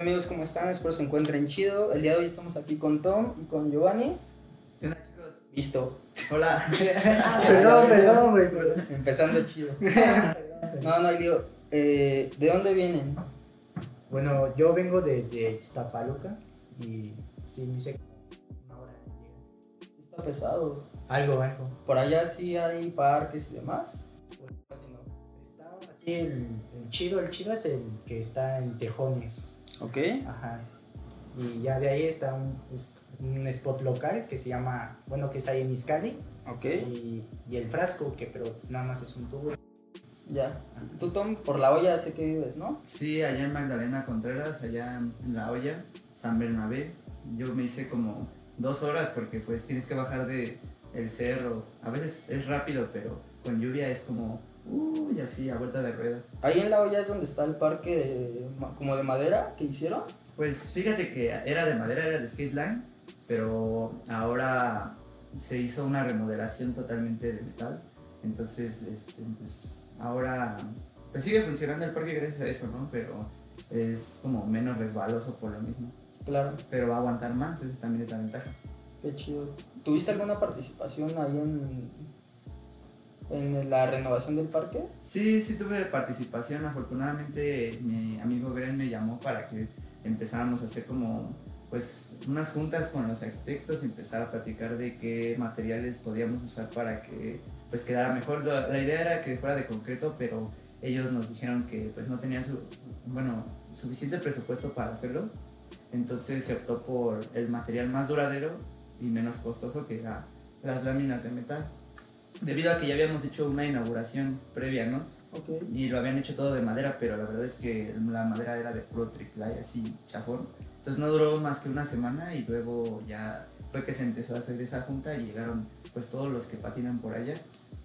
Amigos, ¿cómo están? Espero se encuentren chido. El día de hoy estamos aquí con Tom y con Giovanni. ¿Qué onda, chicos? Listo. Hola. perdón, perdón, güey. Empezando chido. No, no, lío. Eh, ¿De dónde vienen? Bueno, yo vengo desde Iztapaluca y sí, me hice una hora de llegar. Sí está pesado. Algo, algo. Por allá sí hay parques y demás. Está así el, el chido, el chido es el que está en Tejones. Ok. Ajá. Y ya de ahí está un, es un spot local que se llama, bueno, que es ahí en Izcali. Ok. Y, y el frasco, que pero nada más es un tubo. Ya. Tú, Tom, por la olla sé que vives, ¿no? Sí, allá en Magdalena Contreras, allá en La Hoya, San Bernabé. Yo me hice como dos horas porque pues tienes que bajar de el cerro. A veces es rápido, pero con lluvia es como, uy, así, a vuelta de rueda. Ahí en la olla es donde está el parque de, como de madera que hicieron. Pues fíjate que era de madera, era de skate line, pero ahora se hizo una remodelación totalmente de metal. Entonces, este, pues ahora pues sigue funcionando el parque gracias a eso, ¿no? Pero es como menos resbaloso por lo mismo. Claro. Pero va a aguantar más, esa también es la ventaja. Qué chido. ¿Tuviste alguna participación ahí en, en la renovación del parque? Sí, sí tuve participación. Afortunadamente mi amigo Gren me llamó para que empezáramos a hacer como pues unas juntas con los arquitectos empezar a platicar de qué materiales podíamos usar para que pues quedara mejor. La, la idea era que fuera de concreto, pero ellos nos dijeron que pues no tenían su, bueno, suficiente presupuesto para hacerlo. Entonces se optó por el material más duradero y menos costoso que era las láminas de metal. Debido a que ya habíamos hecho una inauguración previa, ¿no? Ok. Y lo habían hecho todo de madera, pero la verdad es que la madera era de puro triple así chafón. Entonces no duró más que una semana y luego ya fue que se empezó a hacer esa junta y llegaron pues todos los que patinan por allá.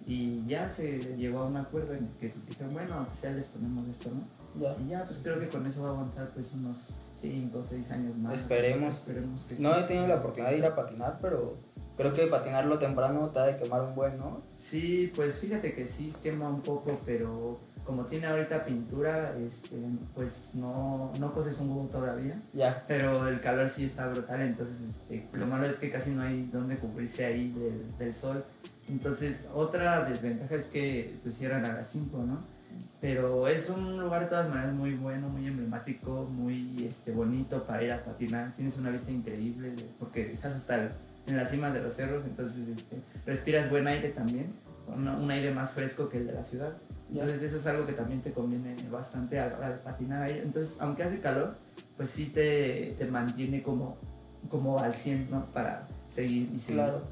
Y ya se llegó a un acuerdo en que dijeron, bueno, aunque sea les ponemos esto, ¿no? Ya. Y ya pues creo que con eso va a aguantar pues unos 5 o 6 años más. Esperemos. Esperemos que sí. No he tenido la oportunidad de ir a patinar, pero creo que patinarlo temprano te ha de quemar un buen, ¿no? Sí, pues fíjate que sí quema un poco, pero como tiene ahorita pintura, este, pues no, no coces un huevo todavía. Ya. Pero el calor sí está brutal, entonces este, lo malo es que casi no hay donde cubrirse ahí del, del sol. Entonces otra desventaja es que pues cierran a las 5, ¿no? Pero es un lugar de todas maneras muy bueno, muy emblemático, muy este, bonito para ir a patinar. Tienes una vista increíble porque estás hasta el- en la cima de los cerros, entonces este, respiras buen aire también, un, un aire más fresco que el de la ciudad. Entonces eso es algo que también te conviene bastante a la hora de patinar ahí. Entonces, aunque hace calor, pues sí te, te mantiene como, como al 100, ¿no? Para seguir y seguir. Claro.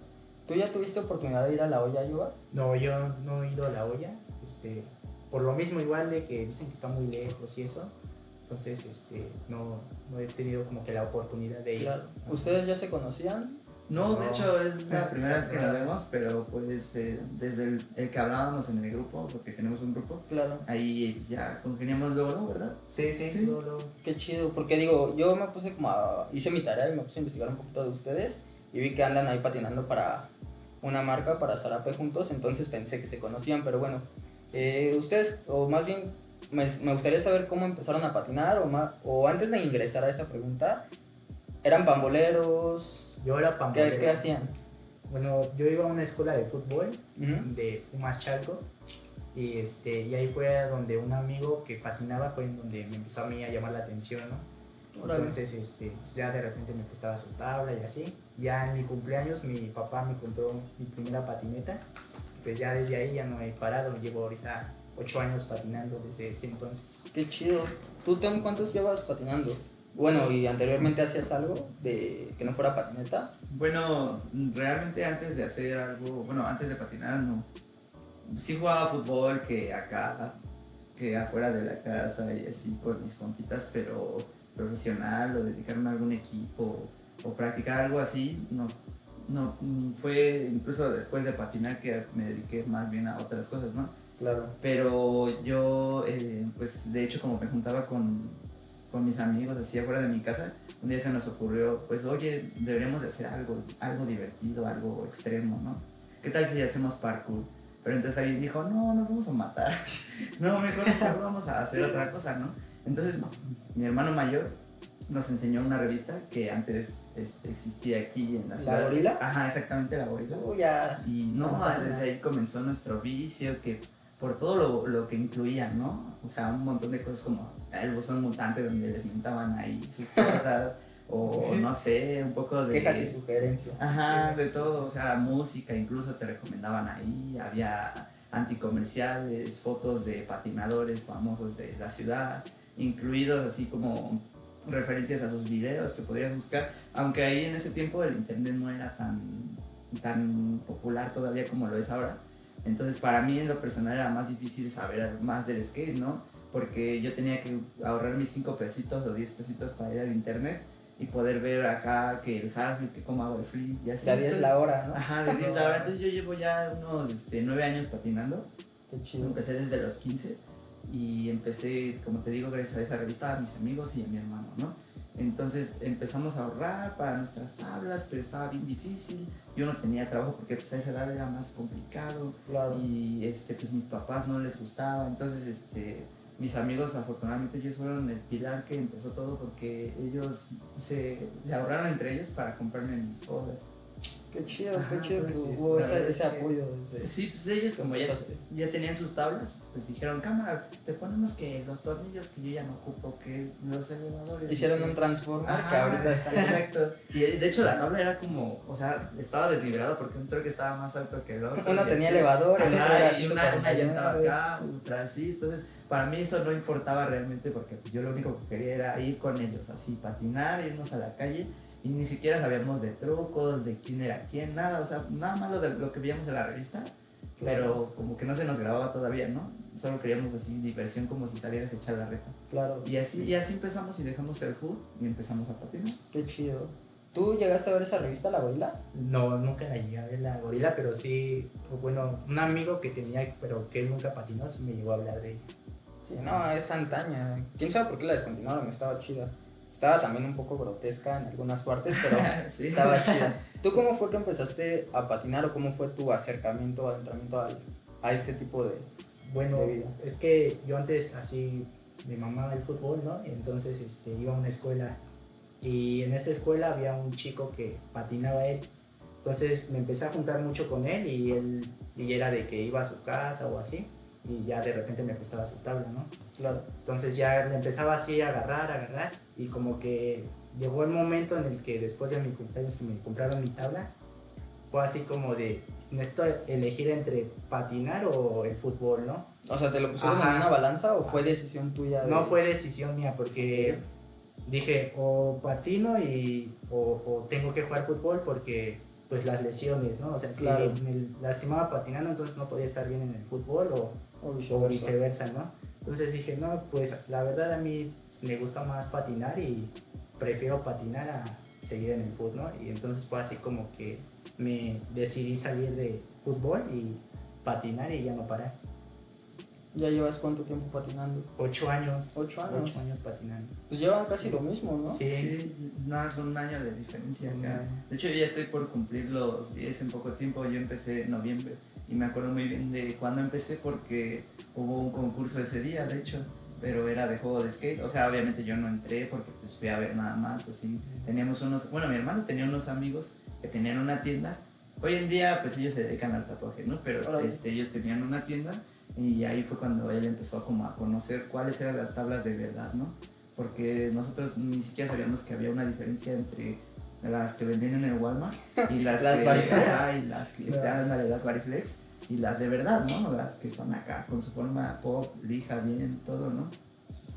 ¿Tú ya tuviste oportunidad de ir a la olla, Yuba? No, yo no he ido a la olla, este, por lo mismo igual de que dicen que está muy lejos y eso, entonces este, no, no he tenido como que la oportunidad de ir. Claro. ¿Ustedes ya se conocían? No, de hecho es la primera vez que nos vemos, pero pues eh, desde el, el que hablábamos en el grupo, porque tenemos un grupo, Claro. ahí pues, ya congeniamos luego, ¿no? ¿Verdad? Sí, sí, Sí. luego, luego. Qué chido, porque digo, yo me puse como a, hice mi tarea y me puse a investigar un poquito de ustedes y vi que andan ahí patinando para una marca, para Zarape juntos, entonces pensé que se conocían, pero bueno, eh, ustedes, o más bien, me, me gustaría saber cómo empezaron a patinar, o, ma- o antes de ingresar a esa pregunta, ¿eran pamboleros? Yo era ¿Qué, pambolero. qué hacían? Bueno, yo iba a una escuela de fútbol Ujú. de Pumas Chalco y, este, y ahí fue donde un amigo que patinaba fue en donde me empezó a mí a llamar la atención, ¿no? Entonces, este, pues ya de repente me prestaba su tabla y así. Ya en mi cumpleaños mi papá me compró mi primera patineta. Pues ya desde ahí ya no he parado. Llevo ahorita ocho años patinando desde ese entonces. Qué chido. ¿Tú, Tom, cuántos llevas patinando? Bueno, y anteriormente hacías algo de que no fuera patineta. Bueno, realmente antes de hacer algo, bueno, antes de patinar, no. Sí jugaba fútbol que acá, que afuera de la casa y así con mis compitas, pero profesional o dedicarme a algún equipo o practicar algo así, no. No, fue incluso después de patinar que me dediqué más bien a otras cosas, ¿no? Claro. Pero yo, eh, pues de hecho como me juntaba con, con mis amigos así afuera de mi casa, un día se nos ocurrió, pues oye, deberíamos de hacer algo, algo divertido, algo extremo, ¿no? ¿Qué tal si hacemos parkour? Pero entonces alguien dijo, no, nos vamos a matar. no, mejor, vamos a hacer otra cosa, ¿no? Entonces mi hermano mayor nos enseñó una revista que antes este, existía aquí en la ¿La ciudad. Gorila? Ajá, exactamente, la gorila. Oh, ya. Y no, Ajá. desde ahí comenzó nuestro vicio, que por todo lo, lo que incluía, ¿no? O sea, un montón de cosas como el buzón mutante donde les mentaban ahí sus cosas, o no sé, un poco de... Quejas y sugerencias. Ajá, de todo, o sea, música incluso te recomendaban ahí, había anticomerciales, fotos de patinadores famosos de la ciudad, incluidos así como referencias a sus videos que podrías buscar, aunque ahí en ese tiempo el internet no era tan, tan popular todavía como lo es ahora. Entonces para mí en lo personal era más difícil saber más del skate, ¿no? Porque yo tenía que ahorrar mis 5 pesitos o 10 pesitos para ir al internet y poder ver acá que el hardware, que cómo hago el free y así. De a 10 Entonces, la hora, ¿no? Ajá, de 10 la hora. Entonces yo llevo ya unos este, 9 años patinando. Qué chido. Empecé desde los 15 y empecé, como te digo, gracias a esa revista, a mis amigos y a mi hermano, ¿no? Entonces empezamos a ahorrar para nuestras tablas, pero estaba bien difícil. Yo no tenía trabajo porque pues, a esa edad era más complicado Claro. y este, pues mis papás no les gustaba. Entonces, este, mis amigos, afortunadamente, ellos fueron el pilar que empezó todo porque ellos se, se ahorraron entre ellos para comprarme mis cosas. Qué chido, qué Ajá, chido pues, que hubo ese, que- apoyo. desde- Sí, pues ellos como ya, tenían sus tablas, pues dijeron, cámara, te ponemos que los tornillos que yo ya no ocupo, que los elevadores. Hicieron que- un transformer que Ajá, ahorita está. Exacto. Y de hecho la tabla era como, o sea, estaba desnivelado porque un truck estaba más alto que el otro. Uno tenía así. elevador, el otro era y una, una 149. llanta acá, otra así. Entonces, para mí eso no importaba realmente porque yo lo único que quería era ir con ellos, así, patinar, irnos a la calle. Y ni siquiera sabíamos de trucos, de quién era quién, nada. O sea, nada malo de lo que veíamos en la revista. Pero como que no se nos grababa todavía, ¿no? Solo queríamos así diversión como si salieras a echar la reta. Claro, Y así, y así empezamos y dejamos el hood y empezamos a patinar. qué chido. ¿Tú llegaste a ver esa revista, La Gorila? No, nunca la llegué a ver la gorila, pero sí, bueno, un amigo que tenía, pero que él nunca patinó, me llegó a hablar de ella. Sí, no, es antaña. ¿Quién sabe por qué la descontinuaron? Estaba chida. Estaba también un poco grotesca en algunas partes, pero Sí. estaba chida. ¿Tú cómo fue que empezaste a patinar o cómo fue tu acercamiento, adentramiento al- a este tipo de... Bueno, De vida. es que yo antes así me mamaba el fútbol, ¿no? Entonces este, iba a una escuela y en esa escuela había un chico que patinaba él. Entonces me empecé a juntar mucho con él y él y era de que iba a su casa o así y ya de repente me prestaba su tabla, ¿no? Claro. Entonces ya le empezaba así a agarrar, a agarrar y como que llegó el momento en el que después de mi cumpleaños que me compraron mi tabla, fue así como de, necesito elegir entre patinar o el fútbol, ¿no? O sea, ¿te lo pusieron Ajá. en una balanza o fue decisión tuya? de- No fue decisión mía porque dije o patino y o, o tengo que jugar fútbol porque pues las lesiones, ¿no? O sea, Claro. si me lastimaba patinando entonces no podía estar bien en el fútbol o, O o viceversa. viceversa, ¿no? Entonces dije, no, pues la verdad a mí me gusta más patinar y prefiero patinar a seguir en el fútbol, ¿no? Y entonces fue así como que me decidí salir de fútbol y patinar y ya no parar. ¿Ya llevas cuánto tiempo patinando? Ocho años. Ocho años. Ocho años patinando. Pues llevan casi lo mismo, ¿no? Sí. Sí, no es un año de diferencia acá. Mm. De hecho, yo ya estoy por cumplir los 10 en poco tiempo. Yo empecé en noviembre y me acuerdo muy bien de cuando empecé porque hubo un concurso ese día, de hecho, pero era de juego de skate. O sea, obviamente yo no entré porque pues fui a ver nada más. Así, teníamos unos, bueno, mi hermano tenía unos amigos que tenían una tienda. Hoy en día, pues ellos se dedican al tatuaje, ¿no? Pero este, ellos tenían una tienda y ahí fue cuando él empezó como a conocer cuáles eran las tablas de verdad, ¿no? porque nosotros ni siquiera sabíamos que había una diferencia entre las que vendían en el Walmart y las, Las que, Variflex. Ajá, y las que Claro. ándale, las Variflex y las de verdad, ¿no? Las que son acá con su forma pop, lija bien, todo, ¿no?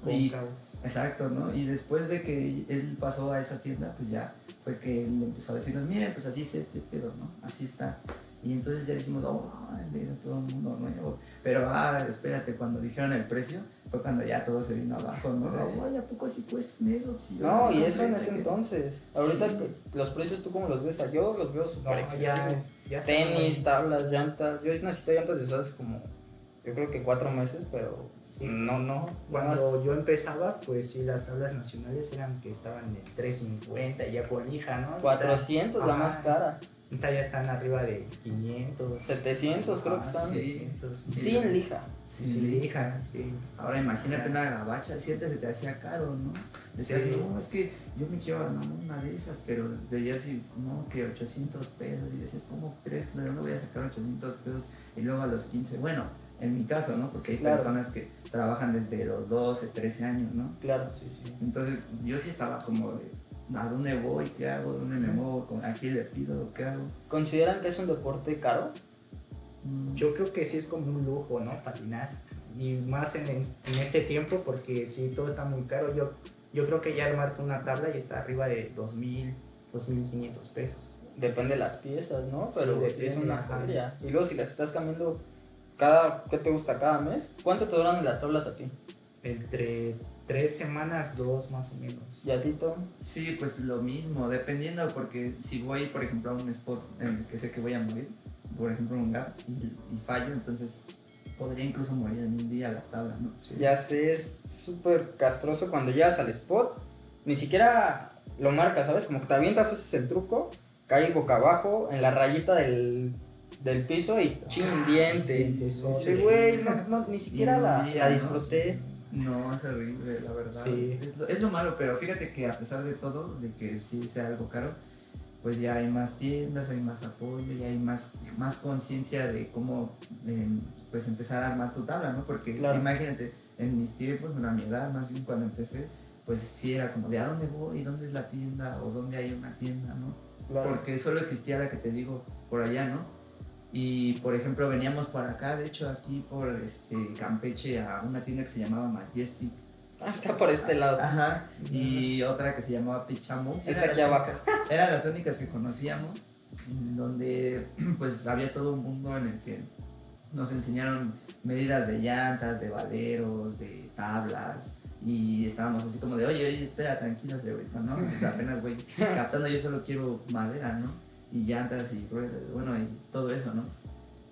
Y-. Exacto, ¿no? Y después de que él pasó a esa tienda, pues ya fue que él empezó a decirnos, miren, pues así es este pedo, ¿no? Así está. Y entonces ya dijimos, oh, era todo un mundo nuevo. Pero, ah, espérate, cuando dijeron el precio, fue cuando ya todo se vino abajo, ¿no? Ay, ¿a poco sí cuestan eso? Sí, No, y eso en ese que- entonces. Ahorita Sí. los precios, ¿tú cómo los ves? Yo los veo No, ya, ya está Tenis, tablas, llantas. Yo necesito llantas de esas como, yo creo que cuatro meses, pero Sí. no, no. Cuando yo empezaba, pues sí, las tablas nacionales eran que estaban en 350 ya con hija, ¿no? 400 la más cara. Ahorita ya están arriba de 500. 700 creo que Ah, están. sí. 600. Sin lija. Sí, sí, lija, sí. Ahora imagínate O sea, una gabacha, si antes se te hacía caro, ¿no? Decías, Sí. no, es que yo me quiero armar una de esas, pero veías y, no, que 800 pesos, y decías, ¿cómo crees? ¿De dónde voy a sacar 800 pesos? Y luego a los 15, bueno, en mi caso, ¿no? Porque hay Claro. personas que trabajan desde los 12, 13 años, ¿no? Claro. Sí, sí. Entonces yo sí estaba como de, ¿a dónde voy? ¿Qué hago? ¿Dónde me muevo? ¿Con- ¿A quién le pido? ¿Qué hago? ¿Consideran que es un deporte caro? Mm, Yo creo que sí es como un lujo, ¿no? Patinar. Y más en, en este tiempo, porque sí, todo está muy caro. Yo, yo creo que ya armarte una tabla y está arriba de 2.000, 2.500 pesos. Depende de las piezas, ¿no? Sí, Pero sí, depende, es una feria. Y luego si las estás cambiando cada, ¿qué te gusta? Cada mes. ¿Cuánto te duran las tablas a ti? Entre tres semanas, dos más o menos. ¿Y a ti, Tom? Sí, pues lo mismo, dependiendo, porque si voy, por ejemplo, a un spot en el que sé que voy a morir, por ejemplo, un gap, y, y fallo, entonces podría incluso morir en un día a la tabla, ¿no? Sí. Ya sé, es súper castroso cuando llegas al spot. Ni siquiera lo marcas, ¿sabes? Como que te avientas, haces el truco, cae boca abajo en la rayita del, del piso y chin Ah, diente. sí, sí, Sí, sí. güey, no, no, ni siquiera la, disfruté. No, es horrible, la verdad. Sí. Es, lo, es lo malo, pero fíjate que a pesar de todo, de que sí sea algo caro, pues ya hay más tiendas, hay más apoyo, y hay más, más conciencia de cómo eh, pues empezar a armar tu tabla, ¿no? Porque Claro. imagínate, en mis tiempos, bueno, a mi edad, más bien cuando empecé, pues sí era como de a dónde voy, dónde es la tienda, o dónde hay una tienda, ¿no? Claro. porque solo existía la que te digo por allá, ¿no? Y por ejemplo veníamos por acá, de hecho aquí por este Campeche a una tienda que se llamaba Majestic. Ah, está por este lado. Ajá. Y otra que se llamaba Pichamo. Está aquí abajo. Eran las únicas que conocíamos, donde pues había todo un mundo en el que nos enseñaron medidas de llantas, de valeros, de tablas. Y estábamos así como de, oye, oye, espera, tranquilos, de ahorita, ¿no? Pues apenas voy captando, yo solo quiero madera, ¿no? Y llantas y ruedas, bueno, y todo eso, ¿no?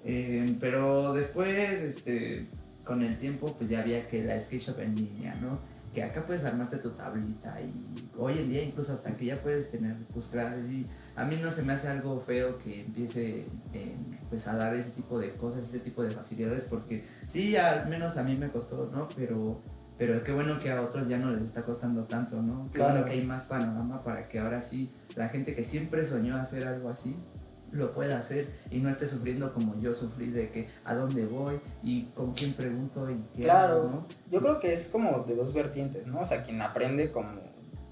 Eh, pero después, este, con el tiempo, pues ya había que la skate shop en línea, ¿no? Que acá puedes armarte tu tablita y hoy en día incluso hasta que ya puedes tener tus clases y a mí no se me hace algo feo que empiece eh, pues a dar ese tipo de cosas, ese tipo de facilidades porque sí, al menos a mí me costó, ¿no? Pero, pero qué bueno que a otros ya no les está costando tanto, ¿no? Qué Claro. bueno que hay más panorama para que ahora sí la gente que siempre soñó hacer algo así lo pueda hacer y no esté sufriendo como yo sufrí de que a dónde voy y con quién pregunto y qué Claro. hago, ¿no? Yo creo que es como de dos vertientes, ¿no? O sea, quien aprende como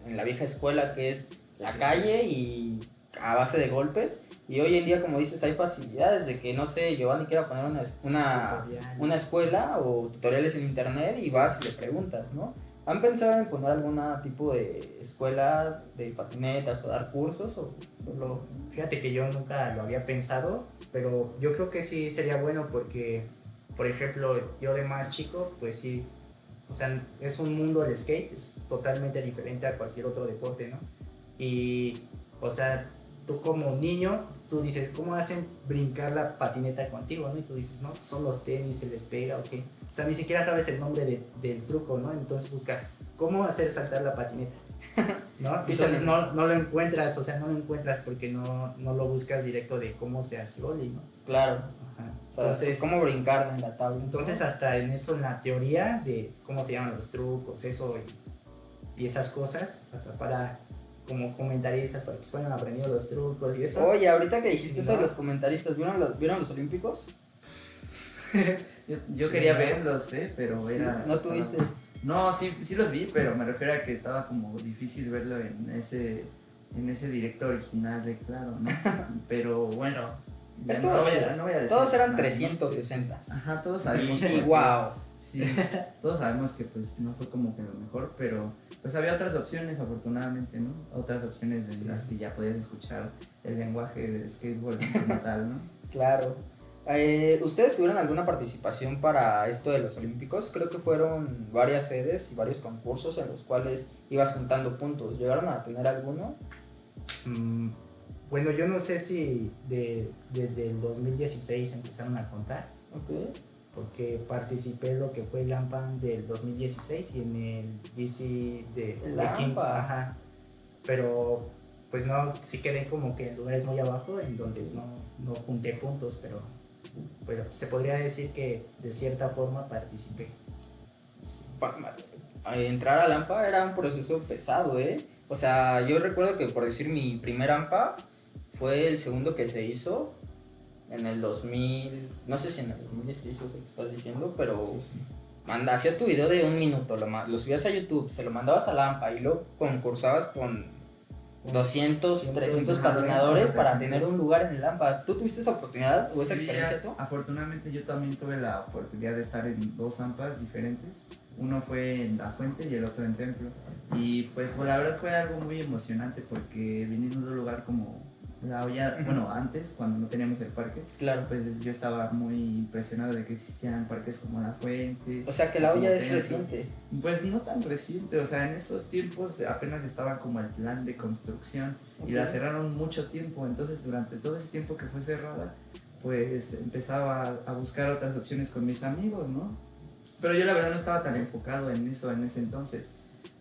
en la vieja escuela que es la Sí. calle y a base de golpes. Y hoy en día, como dices, hay facilidades de que, no sé, Giovanni quiera poner una, una, una escuela o tutoriales en internet y vas y le preguntas, ¿no? ¿Han pensado en poner algún tipo de escuela de patinetas o dar cursos o solo... Fíjate que yo nunca lo había pensado, pero yo creo que sí sería bueno porque, por ejemplo, yo de más chico, pues sí, o sea, es un mundo del skate, es totalmente diferente a cualquier otro deporte, ¿no? Y, o sea, tú como niño, tú dices, ¿cómo hacen brincar la patineta contigo, no? Y tú dices, no, son los tenis, se les pega o qué. O sea, ni siquiera sabes el nombre de- del truco, ¿no? Entonces buscas, ¿cómo hacer saltar la patineta? ¿No? Entonces no, no lo encuentras, o sea, no lo encuentras porque no, no lo buscas directo de cómo se hace ollie, ¿no? Claro, Ajá. o sea, Entonces, ¿cómo brincar en la tabla? entonces hasta en eso, en la teoría de cómo se llaman los trucos, eso y, y esas cosas, hasta para como comentaristas, para que se vayan aprendiendo los trucos y eso. Oye, ahorita que dijiste eso de los comentaristas, ¿vieron los, ¿vieron los olímpicos? Yo, yo Sí, quería verlos, ¿eh? Pero Sí, era... ¿No tuviste? No, sí, sí los vi, pero me refiero a que estaba como difícil verlo en ese, en ese directo original de Claro, ¿no? Pero bueno, Estuvo no, voy a, no voy a decir Todos eran nada, ¿no? 360. Ajá, todos sabemos. Y que- wow. Sí, todos sabemos que pues no fue como que lo mejor, pero pues había otras opciones afortunadamente, ¿no? Otras opciones de Sí. las que ya podías escuchar el lenguaje del skateboard como tal, ¿no? Claro. Eh, ¿Ustedes tuvieron alguna participación para esto de los Olímpicos? Creo que fueron varias sedes y varios concursos en los cuales ibas juntando puntos. ¿Llegaron a tener alguno? Mm, bueno, yo no sé si de, desde el 2016 empezaron a contar, Ok. porque participé en lo que fue el Lampan del 2016 y en el DC de, El de Kings, ajá. Pero pues no, sí quedé como que en lugares muy abajo en donde no, no junté puntos, pero, pero se podría decir que de cierta forma participé. Entrar al AMPA era un proceso pesado, ¿eh? O sea, yo recuerdo que por decir mi primer AMPA fue el segundo que se hizo en el 2000, no sé si en el 2016 o sé que estás diciendo, pero Sí, sí. manda, hacías tu video de un minuto, lo, lo subías a YouTube, se lo mandabas al AMPA y luego concursabas con 200, 300 ajá, patinadores 200, para 300. tener un lugar en el AMPA. ¿Tú tuviste esa oportunidad o esa Sí, experiencia tú? Afortunadamente yo también tuve la oportunidad de estar en dos AMPAs diferentes. Uno fue en La Fuente y el otro en Templo. Y pues, pues, la verdad fue algo muy emocionante porque viniendo de un lugar como la olla, bueno, antes cuando no teníamos el parque, Claro. pues yo estaba muy impresionado de que existían parques como La Fuente. O sea que la olla es reciente. Pues no tan reciente, o sea, en esos tiempos apenas estaba como el plan de construcción y la cerraron mucho tiempo, entonces durante todo ese tiempo que fue cerrada, pues empezaba a buscar otras opciones con mis amigos, ¿no? Pero yo la verdad no estaba tan enfocado en eso en ese entonces,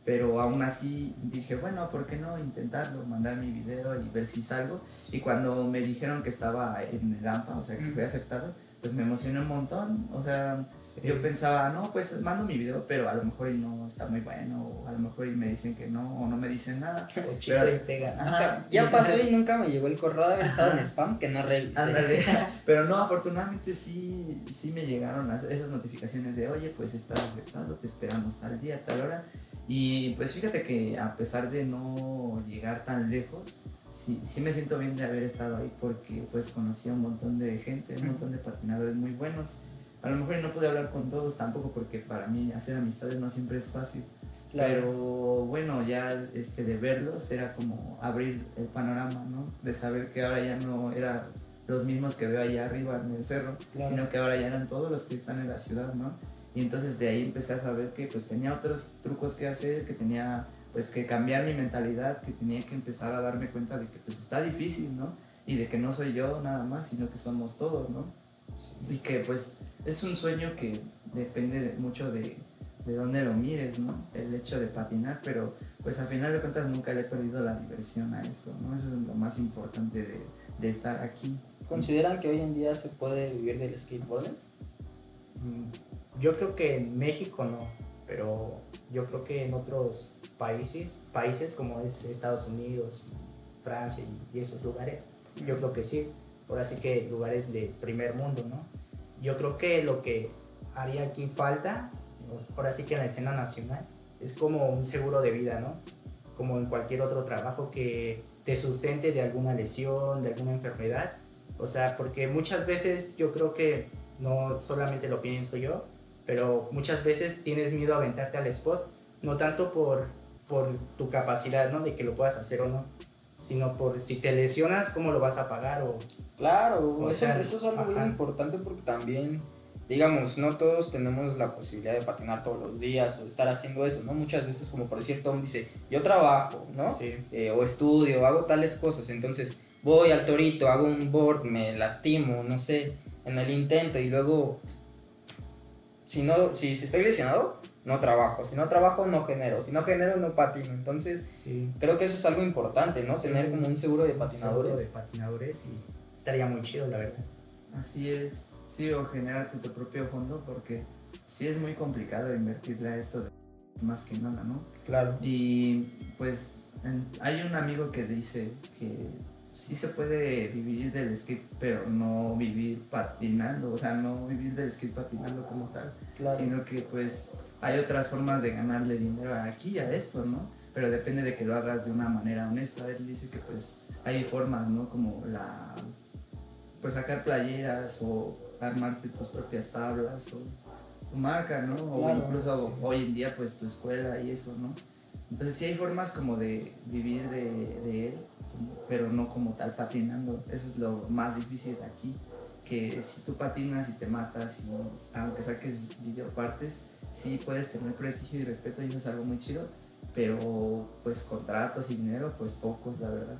pero aún así dije, bueno, ¿por qué no intentarlo? Mandar mi video y ver si salgo. Y cuando me dijeron que estaba en el AMPA, o sea, que fui aceptado, pues me emocioné un montón, o sea, yo pensaba, no, pues mando mi video, pero a lo mejor y no está muy bueno, o a lo mejor y me dicen que no, o no me dicen nada. O chicle y pega. Ajá, Ya y pasó entonces- y nunca me llegó el correo de haber estado en spam que no revisé. Pero no, afortunadamente sí, sí me llegaron las- esas notificaciones de, oye, pues estás aceptado, te esperamos tal día, tal hora. Y pues fíjate que a pesar de no llegar tan lejos, sí, sí me siento bien de haber estado ahí porque pues conocí a un montón de gente, un montón de patinadores muy buenos. A lo mejor no pude hablar con todos tampoco porque para mí hacer amistades no siempre es fácil. Claro. Pero bueno, ya este, de verlos era como abrir el panorama, ¿no? De saber que ahora ya no eran los mismos que veo allá arriba en el cerro, Claro. sino que ahora ya eran todos los que están en la ciudad, ¿no? Y entonces de ahí empecé a saber que pues tenía otros trucos que hacer, que tenía pues que cambiar mi mentalidad, que tenía que empezar a darme cuenta de que pues está difícil, ¿no? Y de que no soy yo nada más, sino que somos todos, ¿no? Y que pues es un sueño que depende de- mucho de, de dónde lo mires, ¿no? El hecho de patinar, pero pues a final de cuentas nunca le he perdido la diversión a esto, ¿no? Eso es lo más importante de, de estar aquí. ¿Consideran que hoy en día se puede vivir del skateboarding? Mm, Yo creo que en México no, pero yo creo que en otros países, países como es Estados Unidos, Francia y, y esos lugares, yo creo que sí. Ahora sí que lugares de primer mundo, ¿no? Yo creo que lo que haría aquí falta, ahora sí que en la escena nacional, es como un seguro de vida, ¿no? Como en cualquier otro trabajo que te sustente de alguna lesión, de alguna enfermedad. O sea, porque muchas veces yo creo que no solamente lo pienso yo, pero muchas veces tienes miedo a aventarte al spot, no tanto por, por tu capacidad, ¿no? De que lo puedas hacer o no, sino por si te lesionas, cómo lo vas a pagar o... Claro, O eso, sea, es- eso es algo ajá. importante porque también, digamos, no todos tenemos la posibilidad de patinar todos los días o estar haciendo eso, ¿no? Muchas veces, como por decir, Tom dice, yo trabajo, ¿no? Sí. Eh, o estudio, hago tales cosas, entonces voy al torito, hago un board, me lastimo, no sé, en el intento y luego, si no, si, si estoy lesionado, no trabajo, si no trabajo, no genero, si no genero, no patino, entonces Sí. creo que eso es algo importante, ¿no? Sí. Tener como un seguro de Seguro patinadores. de patinadores y estaría muy chido, la verdad. Así es, sí, o generarte tu propio fondo porque sí es muy complicado invertirle a esto de- más que nada, ¿no? Claro. Y pues en- hay un amigo que dice que sí se puede vivir del skate, pero no vivir patinando, o sea, no vivir del skate patinando como tal, Claro. sino que pues hay otras formas de ganarle dinero aquí a esto, ¿no? Pero depende de que lo hagas de una manera honesta. Él dice que pues hay formas, ¿no? Como la, pues sacar playeras o armarte tus propias tablas o tu marca, ¿no? O Claro, incluso sí. hoy en día pues tu escuela y eso, ¿no? Entonces sí hay formas como de vivir de, de él, pero no como tal patinando. Eso es lo más difícil de aquí, que si tú patinas y te matas y aunque saques videopartes, sí puedes tener prestigio y respeto y eso es algo muy chido, pero pues contratos y dinero, pues pocos, la verdad.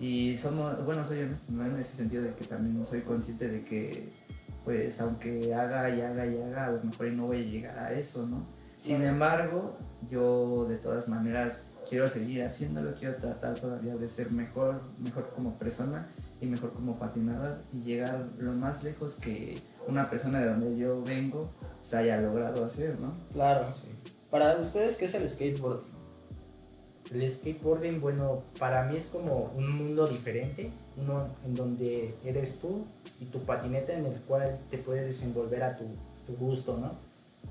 Y somos, bueno, soy honesto, ¿no? En ese sentido de que también soy consciente de que, pues, aunque haga y haga y haga, a lo mejor no voy a llegar a eso, ¿no? Sin embargo, yo de todas maneras quiero seguir haciéndolo, quiero tratar todavía de ser mejor, mejor como persona y mejor como patinador y llegar lo más lejos que una persona de donde yo vengo se haya logrado hacer, ¿no? Claro. Sí. Para ustedes, ¿qué es el skateboarding? El skateboarding, bueno, para mí es como un mundo diferente, uno en donde eres tú y tu patineta en el cual te puedes desenvolver a tu, tu gusto, ¿no?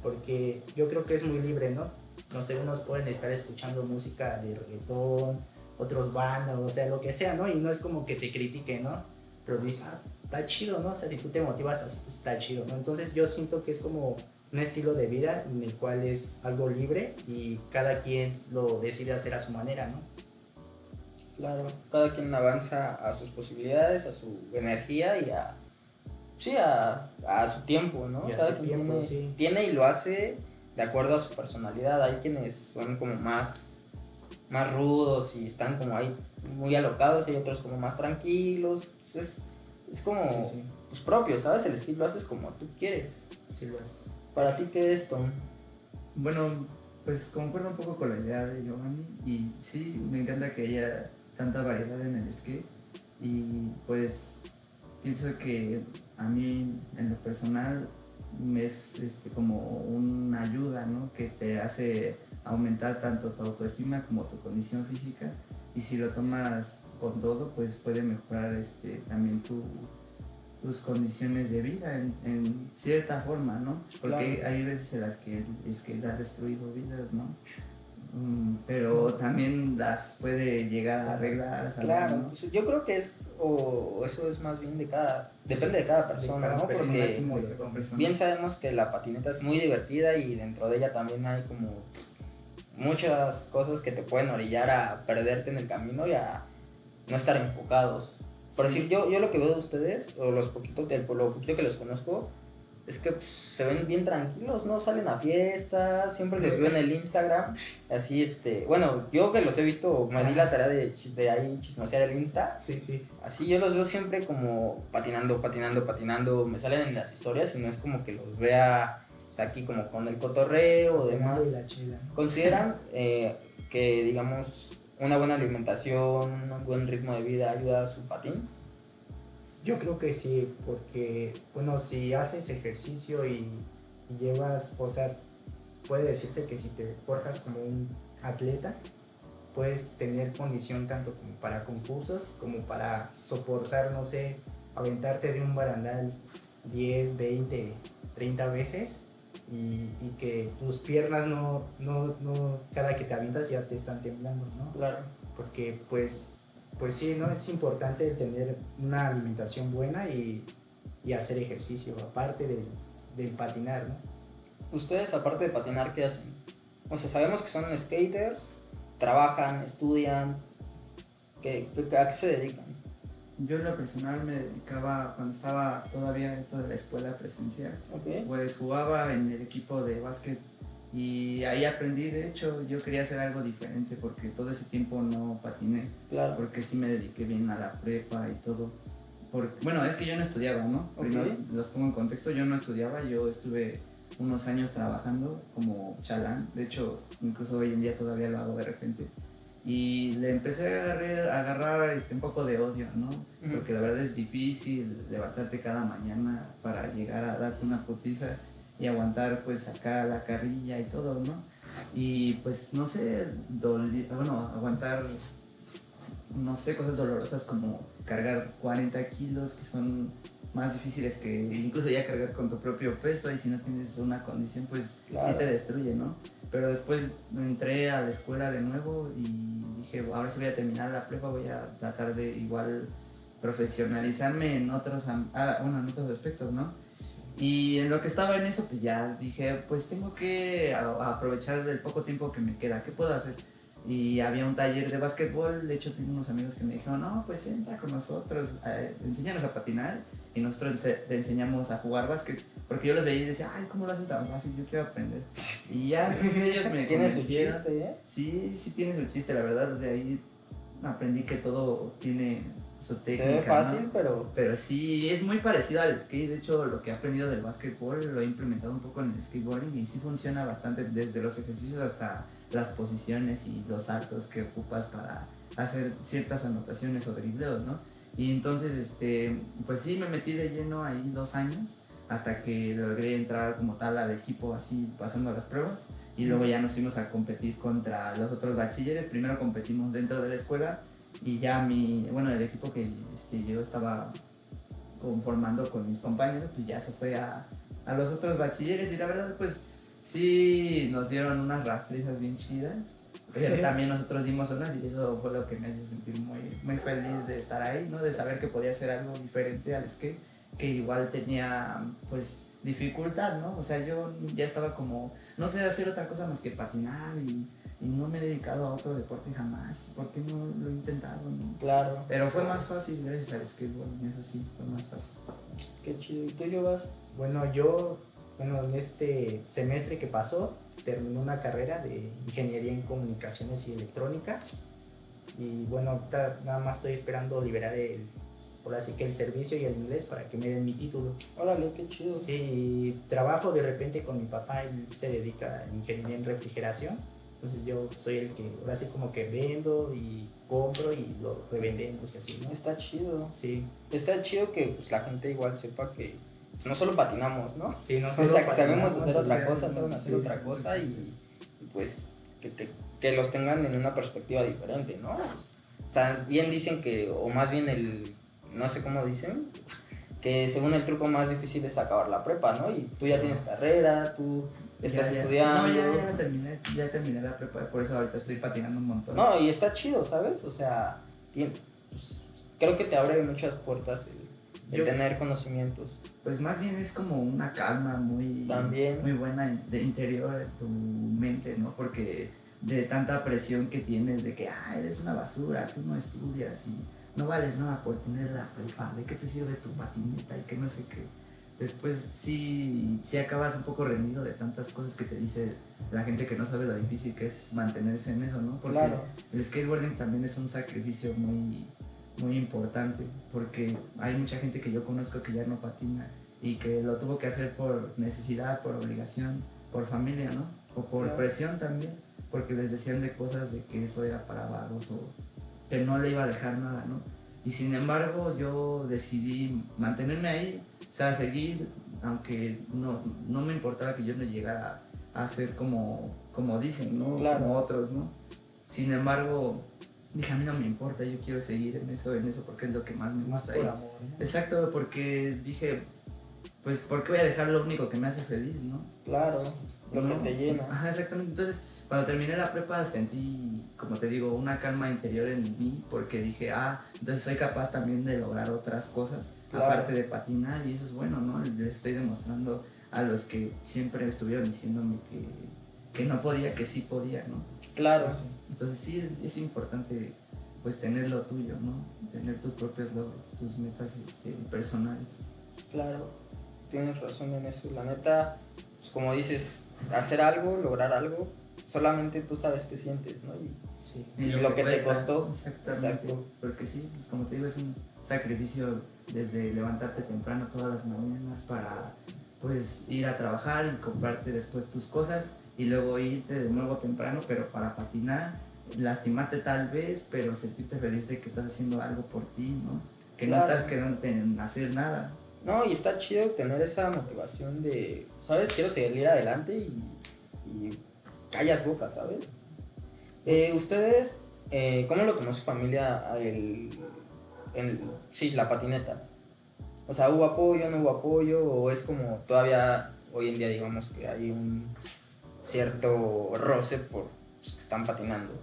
Porque yo creo que es muy libre, ¿no? No sé, unos pueden estar escuchando música de reggaetón, otros bandas, o sea, lo que sea, ¿no? Y no es como que te critiquen, ¿no? Pero dices, ah, está chido, ¿no? O sea, si tú te motivas así, pues está chido, ¿no? Entonces yo siento que es como un estilo de vida en el cual es algo libre y cada quien lo decide hacer a su manera, ¿no? Claro. Cada quien avanza a sus posibilidades, a su energía y a. Sí, a, a su tiempo, ¿no? Y a Cada su tiempo, tiene, sí. tiene y lo hace de acuerdo a su personalidad. Hay quienes son como más, más rudos y están como ahí muy alocados, y hay otros como más tranquilos. Pues es, es como Sí, sí. pues propio, ¿sabes? El estilo lo haces como tú quieres. Sí, lo. Para ti, ¿qué es Tom? Bueno, pues concuerdo un poco con la idea de Giovanni y sí, me encanta que haya tanta variedad en el skate y pues pienso que a mí en lo personal es este, como una ayuda, ¿no? Que te hace aumentar tanto tu autoestima como tu condición física y si lo tomas con todo, pues puede mejorar este, también tu, tus condiciones de vida en, en cierta forma, ¿no? Porque Claro. hay veces en las que el skate ha destruido vidas, ¿no? Mm, pero también las puede llegar a arreglar, Claro, ¿no? pues yo creo que es, o eso es más bien de cada, depende de cada persona, cada ¿no? persona Porque bien sabemos que la patineta es muy divertida y dentro de ella también hay como muchas cosas que te pueden orillar a perderte en el camino y a no estar enfocados. Por Sí. decir, yo, yo lo que veo de ustedes, o los poquitos, lo poquito que los conozco, es que pues, se ven bien tranquilos, ¿no? Salen a fiestas, siempre les veo en el Instagram, así, este, bueno, yo que los he visto, me di la tarea de, de ahí chismosear el Insta, Sí, sí. así yo los veo siempre como patinando, patinando, patinando, me salen en las historias y no es como que los vea, o sea, aquí como con el cotorreo o demás. Tomando la chela. ¿Consideran eh, que, digamos, una buena alimentación, un buen ritmo de vida ayuda a su patín? Yo creo que sí, porque, bueno, si haces ejercicio y, y llevas, o sea, puede decirse que si te forjas como un atleta, puedes tener condición tanto como para concursos, como para soportar, no sé, aventarte de un barandal 10, 20, 30 veces y, y que tus piernas no, no, no, cada que te avientas ya te están temblando, ¿no? Claro. porque pues pues sí no es importante tener una alimentación buena y, y hacer ejercicio aparte del, del patinar no Ustedes, aparte de patinar, ¿qué hacen? O sea, sabemos que son skaters, trabajan, estudian. ¿Qué, qué- a qué se dedican? Yo en lo personal me dedicaba, cuando estaba todavía esto de la escuela presencial, ¿Ok? pues jugaba en el equipo de básquet y ahí aprendí, de hecho, yo quería hacer algo diferente porque todo ese tiempo no patiné, Claro. porque sí me dediqué bien a la prepa y todo. Por- bueno, es que yo no estudiaba, ¿no? Ok. Primero los pongo en contexto, yo no estudiaba, yo estuve unos años trabajando como chalán, de hecho, incluso hoy en día todavía lo hago de repente. Y le empecé a agarrar, a agarrar este, un poco de odio, ¿no? Porque la verdad es difícil levantarte cada mañana para llegar a darte una putiza y aguantar pues acá la carrilla y todo, ¿no? Y pues no sé, bueno, aguantar, no sé, cosas dolorosas como cargar 40 kilos que son más difíciles que incluso ya cargar con tu propio peso y si no tienes una condición pues sí te destruye, ¿no? Pero después entré a la escuela de nuevo y dije, ahora sí voy a terminar la prepa, voy a tratar de igual profesionalizarme en otros, ah, bueno, en otros aspectos, ¿no? Y en lo que estaba en eso, pues ya dije, pues tengo que aprovechar el poco tiempo que me queda, ¿qué puedo hacer? Y había un taller de básquetbol, de hecho tengo unos amigos que me dijeron, no, pues entra con nosotros, eh, enséñanos a patinar y nosotros te enseñamos a jugar básquet. Porque yo los veía y decía, ay, ¿cómo lo hacen tan fácil? Yo quiero aprender. Y ya ellos me Tiene su chiste, ¿eh? Sí, sí tiene su chiste, la verdad. De ahí aprendí que todo tiene su Se técnica. ve ¿no? fácil, pero Pero sí, es muy parecido al skate. De hecho, lo que he aprendido del básquetbol lo he implementado un poco en el skateboarding y sí funciona bastante desde los ejercicios hasta las posiciones y los saltos que ocupas para hacer ciertas anotaciones o dribleos, ¿no? Y entonces, este, pues sí, me metí de lleno ahí dos años hasta que logré entrar como tal al equipo así pasando las pruebas y luego ya nos fuimos a competir contra los otros bachilleres. Primero competimos dentro de la escuela y ya mi, bueno, el equipo que este, yo estaba conformando con mis compañeros, pues ya se fue a, a los otros bachilleres y la verdad pues sí nos dieron unas rastrizas bien chidas, pero también nosotros dimos unas y eso fue lo que me hizo sentir muy, muy feliz de estar ahí, ¿no? De saber que podía hacer algo diferente al skate, que igual tenía pues dificultad, ¿no? O sea, yo ya estaba como, no sé hacer otra cosa más que patinar y, y no me he dedicado a otro deporte jamás, ¿por qué no lo he intentado, no? claro. Pero fue más fácil gracias al skateboarding, eso sí, fue más fácil. Qué chido. ¿Y tú, yo vas? Bueno, yo, bueno, en este semestre que pasó, terminé una carrera de ingeniería en comunicaciones y electrónica. Y bueno, ahorita nada más estoy esperando liberar el, por así que el servicio y el inglés para que me den mi título. Órale, qué chido. Sí, trabajo de repente con mi papá, él se dedica a ingeniería en refrigeración. Entonces yo soy el que ahora sí como que vendo y compro y lo revendemos y así, ¿no? Está chido. Sí, Está chido que pues, la gente igual sepa que pues, no solo patinamos, ¿no? sí, no o solo sea, que sabemos hacer o otra sea, cosa, saben hacer sí. otra cosa y, y, pues que, te- que los tengan en una perspectiva diferente, ¿no? O sea, bien dicen que, o más bien el, no sé cómo dicen, que según el truco más difícil es acabar la prepa, ¿no? Y tú ya tienes carrera, tú estás Ya, estudiando. No, ya, ya terminé, ya terminé la prepa, por eso ahorita estoy patinando un montón. No, y está chido, ¿sabes? O sea, pues, creo que te abre muchas puertas el, el Yo- tener conocimientos. Pues más bien es como una calma muy, También. muy buena de interior en tu mente, ¿no? Porque de tanta presión que tienes de que, ah, eres una basura, tú no estudias y no vales nada por tener la prepa, ¿de qué te sirve tu patineta y que no sé qué? Después sí, sí acabas un poco rendido de tantas cosas que te dice la gente que no sabe lo difícil que es mantenerse en eso, ¿no? Porque Claro. el skateboarding también es un sacrificio muy, muy importante porque hay mucha gente que yo conozco que ya no patina y que lo tuvo que hacer por necesidad, por obligación, por familia, ¿no? O por Claro. presión también, porque les decían de cosas de que eso era para vagos o que no le iba a dejar nada, ¿no? Y sin embargo yo decidí mantenerme ahí, o sea, seguir, aunque no, no me importaba que yo no llegara a ser como, como dicen, ¿no? Claro. Como otros, ¿no? Sin embargo, dije, a mí no me importa, yo quiero seguir en eso, en eso, porque es lo que más me Más gusta. por Y- amor, ¿no? Exacto, porque dije, pues, ¿por qué voy a dejar lo único que me hace feliz, no? Claro, lo No. que te llena. Ajá, exactamente. Entonces, cuando terminé la prepa sentí, como te digo, una calma interior en mí, porque dije, ah, entonces soy capaz también de lograr otras cosas, Claro. aparte de patinar, y eso es bueno, ¿no? Les estoy demostrando a los que siempre estuvieron diciéndome que, que no podía, que sí podía, ¿no? Claro, Entonces sí, es, es importante pues tener lo tuyo, ¿no? Tener tus propios logros, tus metas este, personales. claro. Tienes razón en eso. La neta, pues como dices, hacer algo, lograr algo, solamente tú sabes qué sientes, ¿no? Y Sí. Y lo que te costó. Exactamente. Exacto. Porque sí, pues como te digo, es un sacrificio desde levantarte temprano todas las mañanas para pues ir a trabajar y comprarte después tus cosas y luego irte de nuevo temprano, pero para patinar, lastimarte tal vez, pero sentirte feliz de que estás haciendo algo por ti, ¿no? Que no estás quedándote en hacer nada. No, y está chido tener esa motivación de, ¿sabes? Quiero seguir adelante y, y callas boca, ¿sabes? Eh, Ustedes, eh, ¿cómo lo tomó su familia el, el- sí, la patineta? O sea, ¿hubo apoyo, no hubo apoyo? ¿O es como todavía hoy en día digamos que hay un cierto roce por los que están patinando?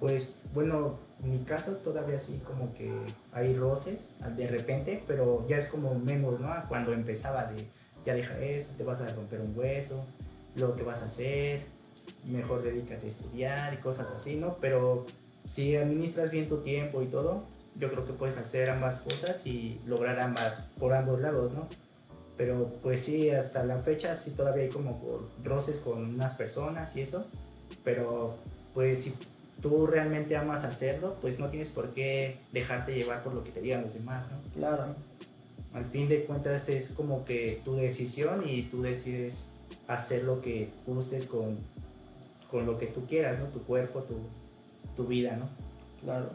Pues bueno, en mi caso todavía sí como que hay roces de repente, pero ya es como menos, ¿no? Cuando empezaba de, ya deja eso, te vas a romper un hueso, luego qué vas a hacer, mejor dedícate a estudiar y cosas así, ¿no? Pero si administras bien tu tiempo y todo, yo creo que puedes hacer ambas cosas y lograr ambas por ambos lados, ¿no? Pero pues sí, hasta la fecha sí todavía hay como roces con unas personas y eso, pero pues si tú realmente amas hacerlo, pues no tienes por qué dejarte llevar por lo que te digan los demás, ¿no? Claro. Al fin de cuentas es como que tu decisión y tú decides hacer lo que gustes con, con lo que tú quieras, ¿no? Tu cuerpo, tu, tu vida, ¿no? Claro.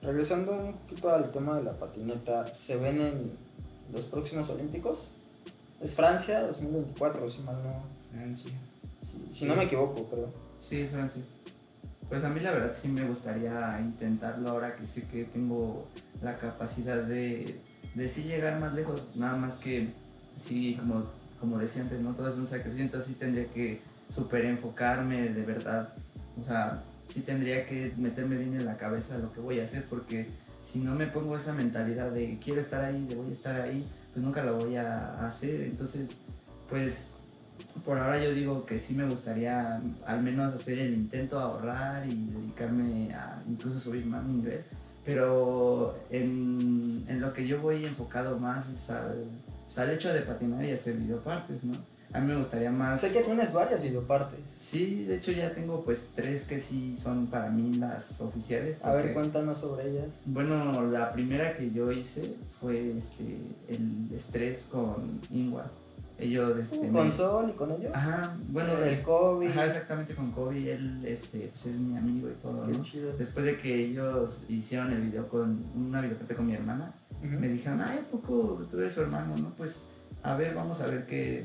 Regresando un poquito al tema de la patineta, ¿se ven en los próximos Olímpicos? Es Francia 2024, si mal no. Francia. Si, si no me equivoco, creo. Sí, es Francia. Pues a mí la verdad sí me gustaría intentarlo ahora que sé que tengo la capacidad de, de sí llegar más lejos, nada más que sí, como, como decía antes, no todo es un sacrificio, entonces sí tendría que súper enfocarme de verdad, o sea, sí tendría que meterme bien en la cabeza lo que voy a hacer, porque si no me pongo esa mentalidad de quiero estar ahí, de voy a estar ahí, pues nunca lo voy a hacer, entonces pues por ahora yo digo que sí me gustaría al menos hacer el intento de ahorrar y dedicarme a incluso subir más mi nivel. Pero en, en lo que yo voy enfocado más es al, pues, al hecho de patinar y hacer videopartes, ¿no? A mí me gustaría más... Sé que tienes varias videopartes. Sí, de hecho ya tengo pues tres que sí son para mí las oficiales. A ver, cuéntanos sobre ellas. Bueno, la primera que yo hice fue este, el estrés con Ingwa. Ellos, este, me- ¿Con Sol y con ellos? Ajá, bueno, el COVID. Ajá, exactamente con Kobe, él este, pues es mi amigo y todo, ¿no? chido. Después de que ellos hicieron el video con una videoparte con mi hermana, me dijeron, ay, ¿a poco tú eres su hermano, no? Pues, a ver, vamos a ver qué,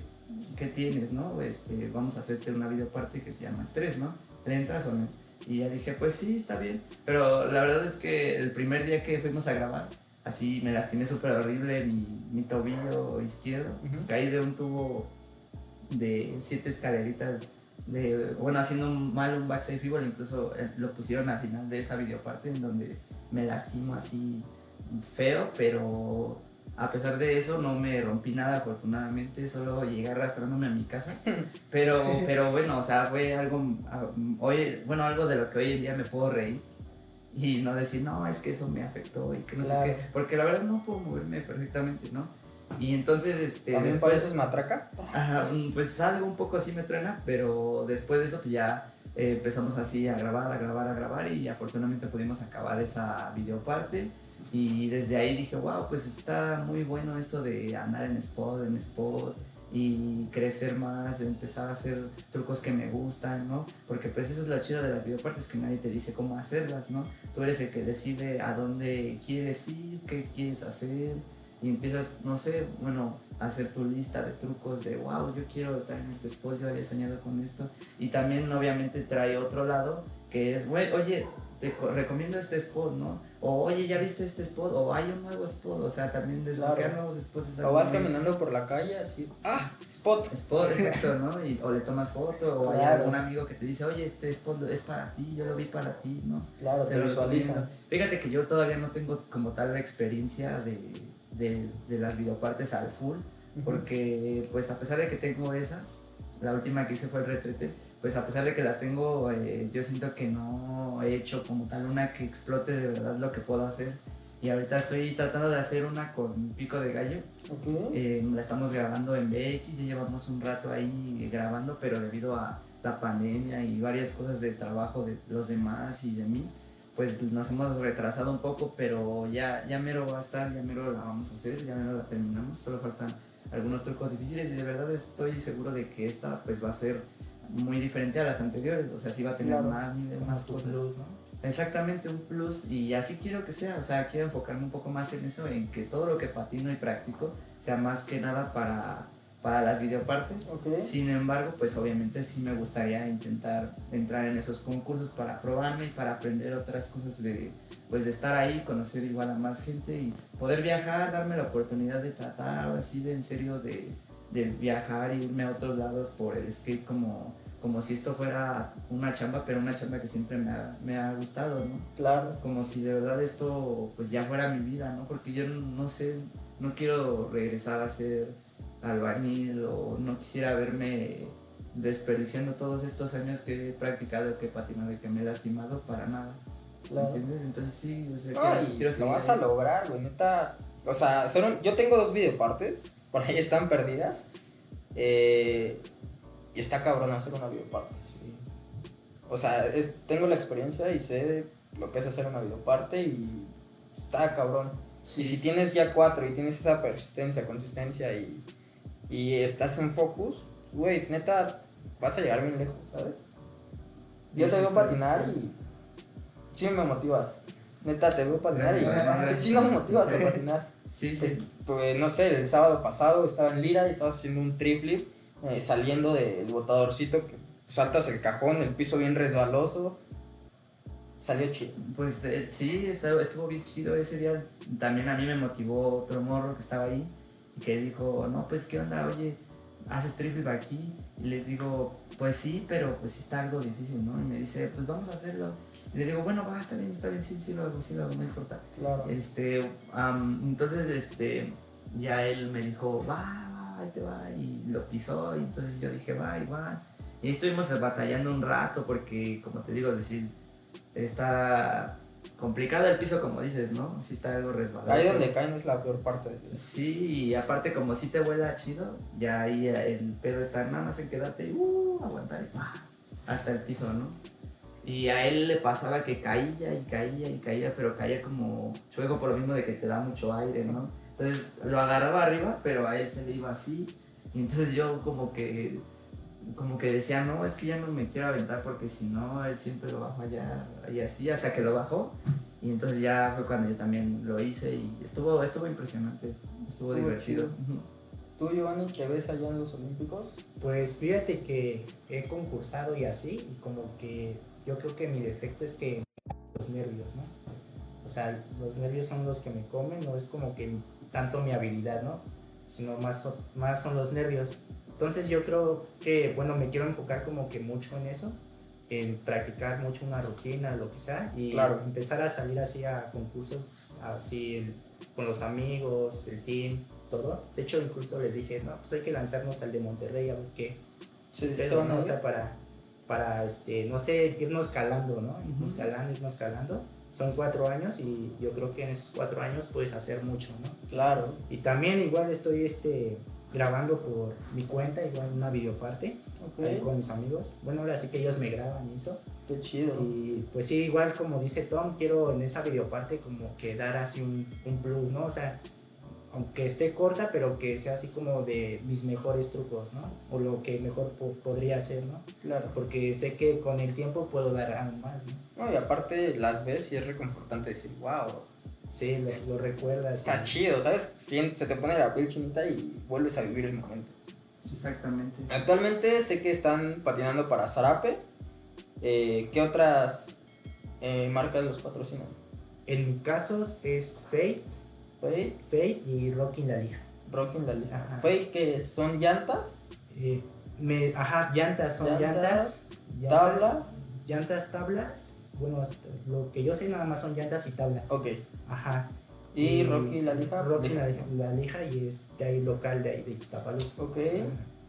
qué tienes, ¿no? Este, vamos a hacerte una videoparte que se llama Estrés, ¿no? ¿Le entras o no? Y ya dije, pues sí, está bien. Pero la verdad es que el primer día que fuimos a grabar, así me lastimé súper horrible mi, mi tobillo izquierdo. Caí de un tubo de siete escaleritas, de, bueno, haciendo mal un backside fibula, incluso eh, lo pusieron al final de esa videoparte en donde me lastimo así feo, pero a pesar de eso no me rompí nada afortunadamente, solo llegué arrastrándome a mi casa, pero, pero bueno, o sea, fue algo, hoy, bueno, algo de lo que hoy en día me puedo reír y no decir, no, es que eso me afectó y que no Claro. sé qué, porque la verdad no puedo moverme perfectamente, ¿no? Y entonces, este, ¿También después- pareces matraca? Ajá, mm, pues algo un poco así me truena, pero después de eso pues ya eh, empezamos así a grabar, a grabar, a grabar y afortunadamente pudimos acabar esa videoparte y desde ahí dije, wow, pues está muy bueno esto de andar en spot, en spot y crecer más, empezar a hacer trucos que me gustan, ¿no? Porque pues eso es lo chido de las videopartes, que nadie te dice cómo hacerlas, ¿no? Tú eres el que decide a dónde quieres ir, qué quieres hacer y empiezas, no sé, bueno, a hacer tu lista de trucos de, wow, yo quiero estar en este spot, yo había soñado con esto. Y también obviamente trae otro lado, que es, oye, te co- recomiendo este spot, ¿no? O, oye, ¿ya viste este spot? O hay un nuevo spot, o sea, también desbloquear Claro. nuevos spots. O vas caminando por la calle así, ¡ah! ¡Spot! Spot, exacto, ¿no? Y, o le tomas foto, o hay Claro. algún amigo que te dice, oye, este spot es para ti, yo lo vi para ti, ¿no? Claro, te lo recomiendo. Fíjate que yo todavía no tengo como tal la experiencia de, de, de las videopartes al full, porque pues a pesar de que tengo esas, la última que hice fue el retrete, pues a pesar de que las tengo, eh, yo siento que no he hecho como tal una que explote de verdad lo que puedo hacer. Y ahorita estoy tratando de hacer una con pico de gallo. Ok. Eh, la estamos grabando en BX, ya llevamos un rato ahí grabando, pero debido a la pandemia y varias cosas de trabajo de los demás y de mí, pues nos hemos retrasado un poco, pero ya, ya mero va a estar, ya mero la vamos a hacer, ya mero la terminamos, solo faltan algunos trucos difíciles y de verdad estoy seguro de que esta pues va a ser muy diferente a las anteriores, o sea, sí va a tener Claro. más nivel, más cosas. plus, ¿no? Exactamente, un plus y así quiero que sea, o sea, quiero enfocarme un poco más en eso, en que todo lo que patino y practico sea más que nada para, para las videopartes. Sin embargo, pues obviamente sí me gustaría intentar entrar en esos concursos para probarme y para aprender otras cosas de, pues de estar ahí, conocer igual a más gente y poder viajar, darme la oportunidad de tratar así de en serio de, de viajar y irme a otros lados por el skate como, como si esto fuera una chamba, pero una chamba que siempre me ha, me ha gustado, ¿no? Claro. Como si de verdad esto pues ya fuera mi vida, ¿no? Porque yo no, sé, no quiero regresar a ser albañil o no quisiera verme desperdiciando todos estos años que he practicado, que he patinado y que me he lastimado para nada. Claro. ¿Entiendes? Entonces sí, o sea, No, quiero, lo vas a lograr, güey, neta. O sea, un- yo tengo dos videopartes, por ahí están perdidas. eh, y está cabrón hacer una videoparte, sí. O sea, es, tengo la experiencia y sé lo que es hacer una videoparte y está cabrón. Y si tienes ya cuatro y tienes esa persistencia, consistencia y, y estás en focus, güey, neta, vas a llegar bien lejos, ¿sabes? Yo te veo patinar y sí me motivas. Neta, te veo patinar y sí, sí nos motivas a patinar. Sí, Es- sí. pues, no sé, el sábado pasado estaba en Lira y estabas haciendo un triflip eh, saliendo del botadorcito que saltas el cajón, el piso bien resbaloso. Salió chido. Pues eh, sí, estuvo, estuvo bien chido ese día. También a mí me motivó otro morro que estaba ahí y que dijo, no, pues qué onda, oye, haces triple aquí. Y le digo, pues sí, pero pues sí está algo difícil, ¿no? Y me dice, pues vamos a hacerlo. Y le digo, bueno, va, está bien, está bien, sí, sí lo hago, sí lo hago, no importa. Claro. Este, entonces, este, ya él me dijo, va, ahí te va, y lo pisó, y entonces yo dije, va, igual. Y ahí estuvimos batallando un rato porque, como te digo, decir, está complicado el piso, como dices, ¿no? Sí está algo resbaloso. Ahí donde caen es la peor parte del Sí, y aparte como si te vuela chido, ya ahí el pedo está, nada más en quedarte y uh, aguantar y hasta el piso, ¿no? Y a él le pasaba que caía y caía y caía, pero caía como chueco por lo mismo de que te da mucho aire, ¿no? Entonces lo agarraba arriba, pero a él se le iba así. Y entonces yo como que como que decía, no, es que ya no me quiero aventar porque si no, él siempre lo bajo allá y así, hasta que lo bajó. Y entonces ya fue cuando yo también lo hice y estuvo, estuvo impresionante, estuvo, Estuvo divertido. chido. ¿Tú, Giovanni, te ves allá en los Olímpicos? Pues fíjate que he concursado y así, y como que yo creo que mi defecto es que los nervios, ¿no? O sea, los nervios son los que me comen, no es como que tanto mi habilidad, ¿no? Sino más, son- más son los nervios. Entonces yo creo que, bueno, me quiero enfocar como que mucho en eso, en practicar mucho una rutina, lo que sea, y Claro. empezar a salir así a concursos, así el- con los amigos, el team, todo. De hecho, incluso les dije, no, pues hay que lanzarnos al de Monterrey a ver qué, Sí, pero, ¿no? O sea, para, para este, no sé, irnos calando, ¿no? Irnos calando, irnos calando. Son cuatro años y yo creo que en esos cuatro años puedes hacer mucho, ¿no? Claro. Y también igual estoy este, grabando por mi cuenta, igual una videoparte ahí Ok. con mis amigos. Bueno, ahora sí que ellos me graban eso. Qué chido. Y pues sí, igual como dice Tom, quiero en esa videoparte como que dar así un, un plus, ¿no? O sea, aunque esté corta, pero que sea así como de mis mejores trucos, ¿no? O lo que mejor po- podría hacer, ¿no? Claro. Porque sé que con el tiempo puedo dar aún más, ¿no? No, y aparte las ves y es reconfortante decir, wow, Sí, lo, lo recuerdas. está chido, ¿sabes? Se te pone la piel chinita y vuelves a vivir el momento. Sí, exactamente. Actualmente sé que están patinando para Zarape. Eh, ¿Qué otras eh, marcas los patrocinan? En mi caso es Fate, Fake, Fate y Rocking la Lija. Rocking la Liga. Ajá. Fake que son llantas, Eh, me, ajá, llantas, son Llantas, tablas. Llantas, tablas. Bueno, hasta lo que yo sé nada más son llantas y tablas. Ok. Ajá. Y Rocky la Lija. Rocky Lija. la, la lija y es de ahí local de ahí de Ixtapaluca. Ok.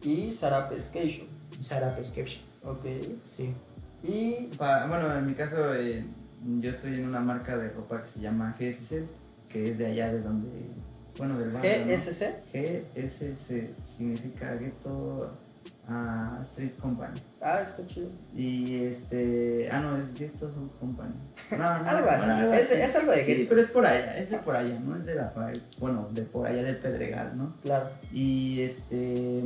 Y Zarape Skate Shop. Y Sara Pesqueche. Ok. Sí. Y Pa- bueno, en mi caso, eh, yo estoy en una marca de ropa que se llama GSC, que es de allá de donde, bueno, del barrio. ¿no? GSC. GSC significa Ghetto ah, Street Company. Ah, está chido. Y este. Ah, no, es Ghetto Soul Company. No, no, Algo así. bueno, Es- es algo de Sí, ghetto. pero es por allá, es de por allá, no es de la. Bueno, de por allá del Pedregal, ¿no? Claro. Y este.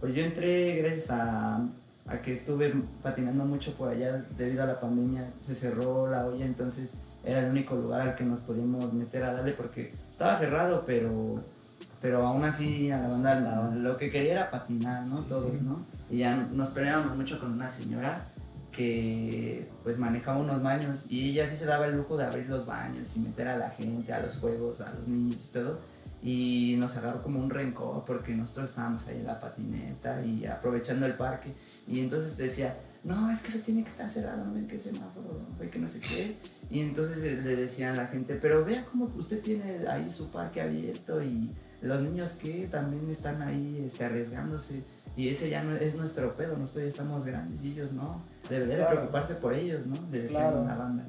Pues yo entré gracias a, a que estuve patinando mucho por allá debido a la pandemia. Se cerró la olla, entonces era el único lugar al que nos podíamos meter a darle porque estaba cerrado, pero. Pero aún así a la banda lo que quería era patinar, ¿no? Sí, Todos, sí. ¿no? Y ya nos peleábamos mucho con una señora que pues manejaba unos baños y ella sí se daba el lujo de abrir los baños y meter a la gente, a los juegos, a los niños y todo. Y nos agarró como un rencor porque nosotros estábamos ahí en la patineta y aprovechando el parque. Y entonces decía, no, es que eso tiene que estar cerrado, no ven que semáforo, no ven que no sé qué. Y entonces eh, le decían a la gente, pero vea cómo usted tiene ahí su parque abierto y los niños que también están ahí este, arriesgándose. Y ese ya no es nuestro pedo, nosotros ya estamos grandes y ellos no. Debería de Claro. preocuparse por ellos, ¿no? Le decían Claro. a la banda.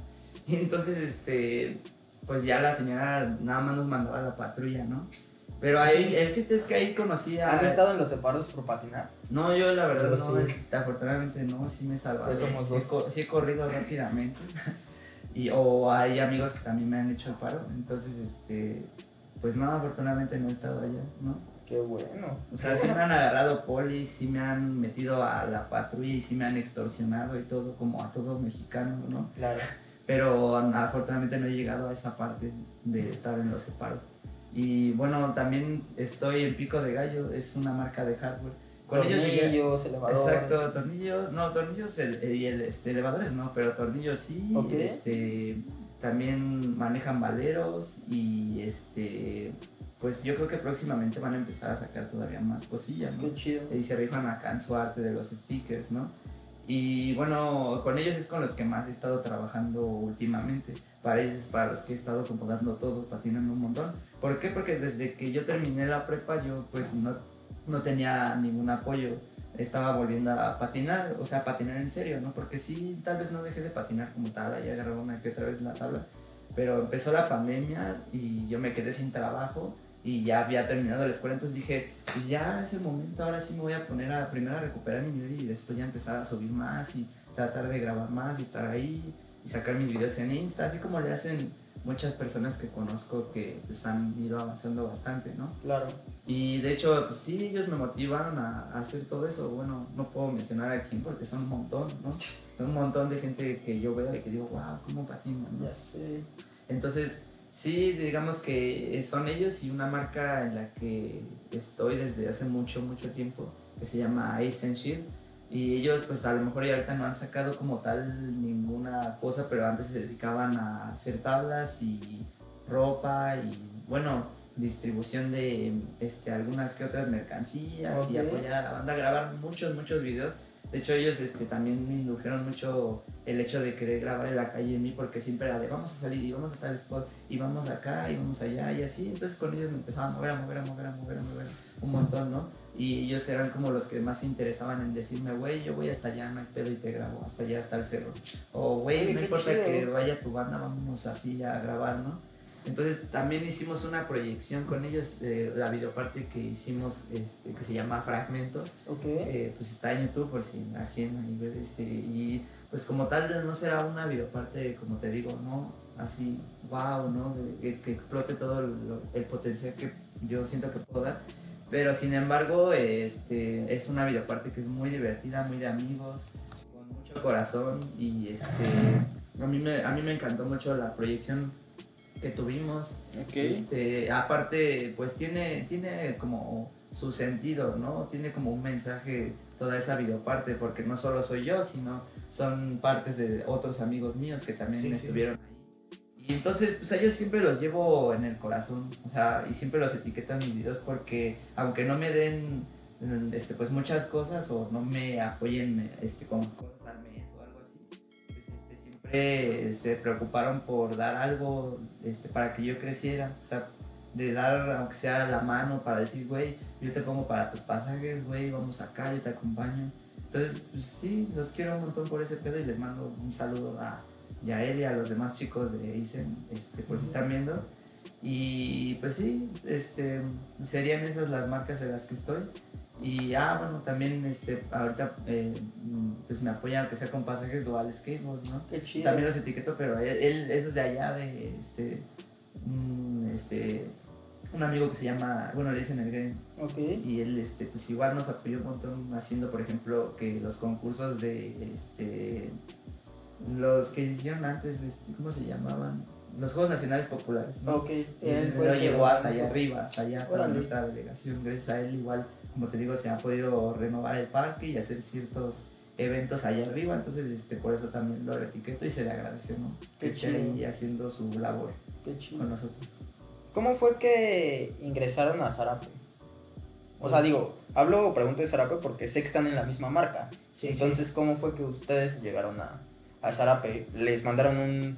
Y entonces, este, pues ya la señora nada más nos mandaba a la patrulla, ¿no? Pero ahí, el chiste es que ahí conocí a... ¿Han estado en los separos por patinar? No, yo la verdad Yo no, sí. este, afortunadamente no, sí me. Pues somos sí, dos. sí he corrido rápidamente. y, o hay amigos que también me han hecho el paro. Entonces, este, pues no, afortunadamente no he estado allá, ¿no? Qué bueno. O sea, sí me han agarrado polis, sí me han metido a la patrulla y sí me han extorsionado y todo, como a todo mexicano, ¿no? Claro. Pero afortunadamente no he llegado a esa parte de estar en los separos. Y bueno, también estoy en Pico de Gallo, es una marca de hardware. Llegué- Tornillos, elevadores. Exacto, tornillos, no, tornillos y el, este, elevadores no, pero tornillos sí, este, también manejan valeros y este, pues yo creo que próximamente van a empezar a sacar todavía más cosillas, ¿no? Qué chido. Y se rifan acá en su arte de los stickers, ¿no? Y bueno, con ellos es con los que más he estado trabajando últimamente. Para ellos es para los que he estado como dando todo, patinando un montón. ¿Por qué? Porque desde que yo terminé la prepa yo pues no, no tenía ningún apoyo. Estaba volviendo a patinar, o sea, patinar en serio, ¿no? Porque sí, tal vez no dejé de patinar como tal, ahí agarraba una que otra vez la tabla. Pero empezó la pandemia y yo me quedé sin trabajo y ya había terminado la escuela, entonces dije, pues ya es el momento, ahora sí me voy a poner a primero a recuperar mi nivel y después ya empezar a subir más y tratar de grabar más y estar ahí y sacar mis videos en Insta, así como le hacen muchas personas que conozco que pues han ido avanzando bastante, ¿no? Claro. Y de hecho, pues sí, ellos me motivaron a, a hacer todo eso. Bueno, no puedo mencionar a quién porque son un montón, ¿no? Un montón de gente que yo veo y que digo, wow, ¿cómo patinan? ¿no? Ya sé. Entonces, sí, digamos que son ellos y una marca en la que estoy desde hace mucho, mucho tiempo, que se llama Ace and Shield. Y ellos, pues a lo mejor ya ahorita no han sacado como tal ninguna cosa, pero antes se dedicaban a hacer tablas y ropa y, bueno, distribución de este, algunas que otras mercancías y apoyar a la banda, grabar muchos, muchos videos. De hecho, ellos este, también me indujeron mucho el hecho de querer grabar en la calle en mí, porque siempre era de vamos a salir y vamos a tal spot y vamos acá y vamos allá y así. Entonces, con ellos me empezaba a mover, a mover, a mover, a mover, a mover un montón, ¿no? Y ellos eran como los que más se interesaban en decirme, güey, yo voy hasta allá, no hay pedo y te grabo, hasta allá, hasta el cerro. O, güey, no importa chido. que vaya tu banda, vámonos así a grabar, ¿no? Entonces también hicimos una proyección con ellos, eh, la videoparte que hicimos, este, que se llama Fragmento, Ok. eh, pues está en YouTube por si ahí ver, este, y pues como tal no será una videoparte, como te digo, ¿no? Así, wow, ¿no? De- que, que explote todo el, el potencial que yo siento que puedo dar. Pero sin embargo, este, es una videoparte que es muy divertida, muy de amigos, con mucho corazón y este, a mí me, a mí me encantó mucho la proyección que tuvimos. Este, aparte, pues tiene, tiene como su sentido, ¿no? Tiene como un mensaje toda esa videoparte, porque no solo soy yo, sino son partes de otros amigos míos que también Sí, estuvieron ahí. Y entonces, pues a ellos siempre los llevo en el corazón, o sea, y siempre los etiqueto en mis videos porque aunque no me den mm, este, pues muchas cosas o no me apoyen este, con cosas al mes o algo así, pues este, siempre se preocuparon por dar algo este, para que yo creciera, o sea, de dar aunque sea la mano para decir, güey, yo te pongo para tus pasajes, güey, vamos acá, yo te acompaño. Entonces, pues sí, los quiero un montón por ese pedo y les mando un saludo a Yael y a los demás chicos de Isen, este, por si están viendo. Y pues sí, este, serían esas las marcas de las que estoy. Y ah, bueno, también este, ahorita eh, pues me apoyan aunque sea con pasajes dual skateboards, ¿no? Qué chido. También los etiqueto, pero él, él- eso es de allá, de este, mm, este, un amigo que se llama, bueno, le dicen el Green, y él, este, pues igual nos apoyó un montón haciendo, por ejemplo, que los concursos de, este, los que hicieron antes, este, ¿cómo se llamaban? Los Juegos Nacionales Populares, ¿no? Ok. Él llevó hasta allá arriba, hasta allá, hasta Órale. nuestra delegación. Gracias a él, igual, como te digo, se ha podido renovar el parque y hacer ciertos eventos allá arriba. Entonces, este, por eso también lo etiqueto y se le agradece, ¿no? Qué Que esté ahí haciendo su labor Qué chido. con nosotros. ¿Cómo fue que ingresaron a Zarape? O sea, digo, hablo o pregunto de Zarape porque sé que están en la misma marca. Sí, Entonces, ¿cómo fue que ustedes llegaron a, a Zarape? ¿Les mandaron un,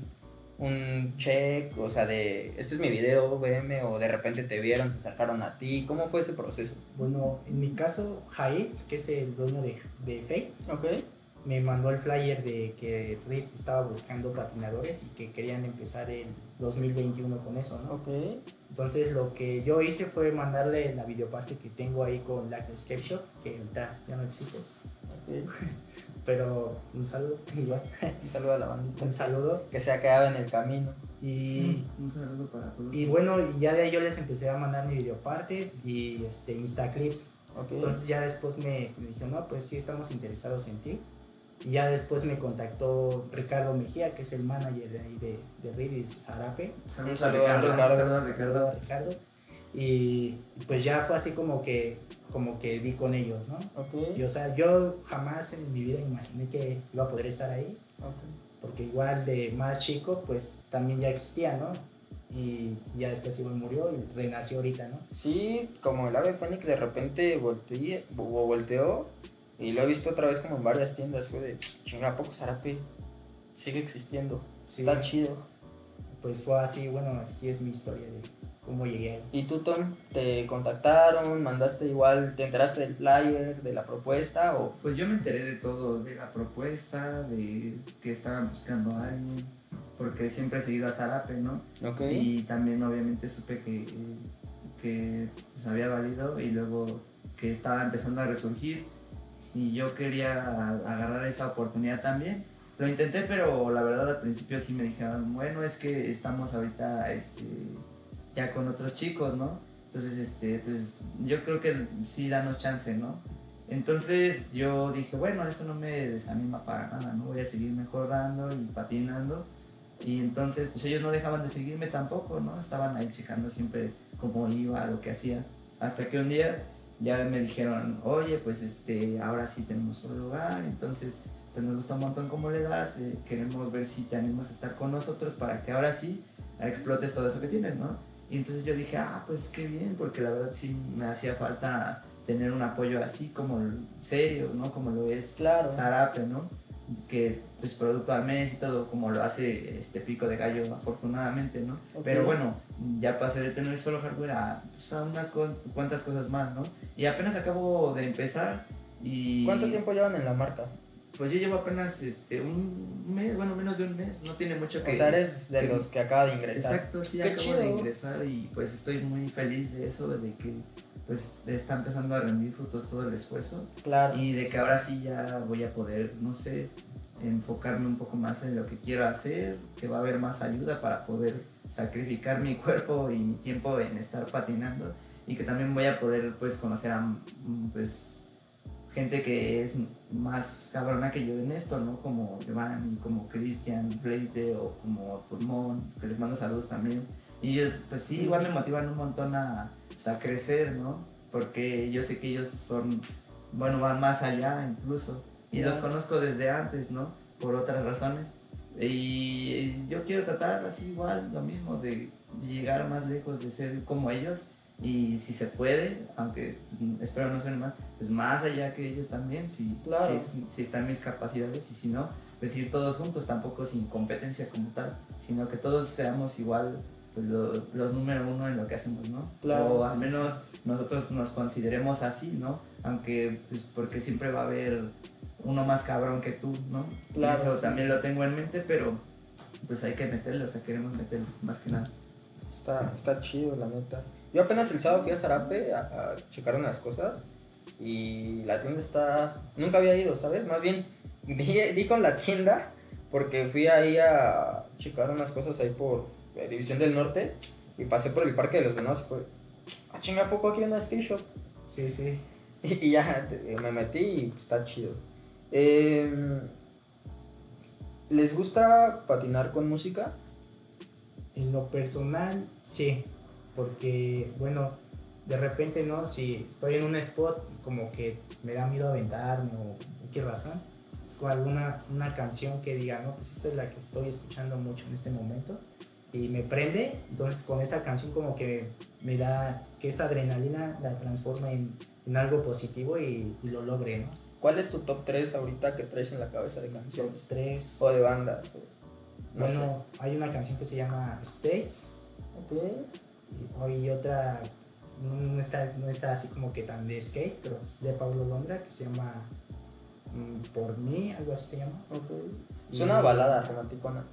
un check? O sea, de, este es mi video, VM, o de repente te vieron, se acercaron a ti. ¿Cómo fue ese proceso? Bueno, en mi caso, Jair, que es el dueño de, de Fake, Ok. me mandó el flyer de que Rift estaba buscando patinadores y que querían empezar el 2021 con eso, ¿no? Ok. Entonces lo que yo hice fue mandarle la videoparte que tengo ahí con la Escape Shop, que ya no existe, ok. pero un saludo, igual, Un saludo a la bandita. un saludo. Que se ha quedado en el camino. Y, Un saludo para todos. y bueno, y ya de ahí yo les empecé a mandar mi videoparte y este, Instaclips. Ok. Entonces ya después me, me dijeron, no, pues sí, estamos interesados en ti. Y ya después me contactó Ricardo Mejía, que es el manager de ahí de, de Ridis Zarape. Saludos Un saludo a a Ricardo. Ricardo. Saludos a Ricardo. Ricardo. Y pues ya fue así como que, como que di con ellos, ¿no? Ok. Y o sea, yo jamás en mi vida imaginé que iba a poder estar ahí, ok. porque igual de más chico, pues también ya existía, ¿no? Y ya después igual murió y renació ahorita, ¿no? Sí, como el ave Fénix de repente volteé, volteó y lo he visto otra vez como en varias tiendas. Fue de chinga, ¿a poco Zarape sigue existiendo? Sí. Está chido. Pues fue así, bueno, así es mi historia de cómo llegué ahí. ¿Y tú, Tom, te contactaron? ¿Mandaste igual? ¿Te enteraste del flyer, de la propuesta? o Pues yo me enteré de todo, de la propuesta, de que estaban buscando a alguien, porque siempre he seguido a Zarape, ¿no? Ok. Y también obviamente supe que, que pues, había valido y luego que estaba empezando a resurgir y yo quería agarrar esa oportunidad también. Lo intenté, pero la verdad al principio sí me dijeron, bueno, es que estamos ahorita este, ya con otros chicos, ¿no? Entonces, este, pues yo creo que sí danos chance, ¿no? Entonces yo dije, bueno, eso no me desanima para nada, ¿no? Voy a seguir mejorando y patinando. Y entonces, pues ellos no dejaban de seguirme tampoco, ¿no? Estaban ahí checando siempre cómo iba, lo que hacía. Hasta que un día ya me dijeron, oye, pues este, ahora sí tenemos un lugar, entonces, pues nos gusta un montón cómo le das, eh, queremos ver si te animas a estar con nosotros para que ahora sí explotes todo eso que tienes, ¿no? Y entonces yo dije, ah, pues qué bien, porque la verdad sí me hacía falta tener un apoyo así como serio, ¿no? Como lo es Claro. Zarape, ¿no? Que pues producto al mes y todo como lo hace este pico de gallo afortunadamente, ¿no? Pero bueno, ya pasé de tener solo hardware a, pues, a unas cu- cuantas cosas más, ¿no? Y apenas acabo de empezar y... ¿Cuánto tiempo llevan en la marca? Pues yo llevo apenas este, un mes, bueno, menos de un mes, no tiene mucho que... O sea, eres de que- los que acaba de ingresar. Exacto, sí, Qué acabo chido. de ingresar y pues estoy muy feliz de eso, de que pues está empezando a rendir frutos todo el esfuerzo Claro. y de que ahora sí ya voy a poder, no sé, enfocarme un poco más en lo que quiero hacer, que va a haber más ayuda para poder sacrificar mi cuerpo y mi tiempo en estar patinando y que también voy a poder pues conocer a mm, pues gente que es más cabrona que yo en esto, ¿no? Como Giovanni, como Cristian Leite o como Pulmón, que les mando saludos también. Y ellos, pues sí, igual me motivan un montón a, pues, a crecer, ¿no? Porque yo sé que ellos son, bueno, van más allá incluso. Y los Claro. conozco desde antes, ¿no? Por otras razones. Y yo quiero tratar así igual, lo mismo, de llegar más lejos, de ser como ellos. Y si se puede, aunque mm, espero no suene mal, pues más allá que ellos también, si, Claro. si, si están mis capacidades y si no, pues ir todos juntos, tampoco sin competencia como tal, sino que todos seamos igual pues, los, los número uno en lo que hacemos, ¿no? Claro, o al sí, menos nosotros nos consideremos así, ¿no? Aunque, pues porque siempre va a haber uno más cabrón que tú, ¿no? Claro, Eso sí. también lo tengo en mente, pero pues hay que meterlo, o sea, queremos meterlo más que nada. Está, está chido, la neta. Yo apenas el sábado fui a Zarape a, a checar unas cosas y la tienda está... Nunca había ido, ¿sabes? Más bien di, di con la tienda porque fui ahí a checar unas cosas ahí por eh, División del Norte y pasé por el Parque de los Venados y fue... Ah, chinga, ¿a poco aquí hay una skate shop? Sí, sí. Y, y ya te- me metí y pues, está chido. Em, ¿Les gusta patinar con música? En lo personal, sí, porque, bueno, de repente, ¿no? Si estoy en un spot, como que me da miedo aventarme o qué razón, es con alguna una canción que diga, no, pues esta es la que estoy escuchando mucho en este momento y me prende, entonces con esa canción como que me da que esa adrenalina la transforma en, en algo positivo y, y lo logre, ¿no? ¿Cuál es tu top 3 ahorita que traes en la cabeza de Top canciones? 3. O de bandas. o- no Bueno, hay una canción que se llama States sé. Ok. y otra, no está, no está así como que tan de skate, pero es de Pablo Londra que se llama mm, por mí, algo así se llama. Es una balada romanticona.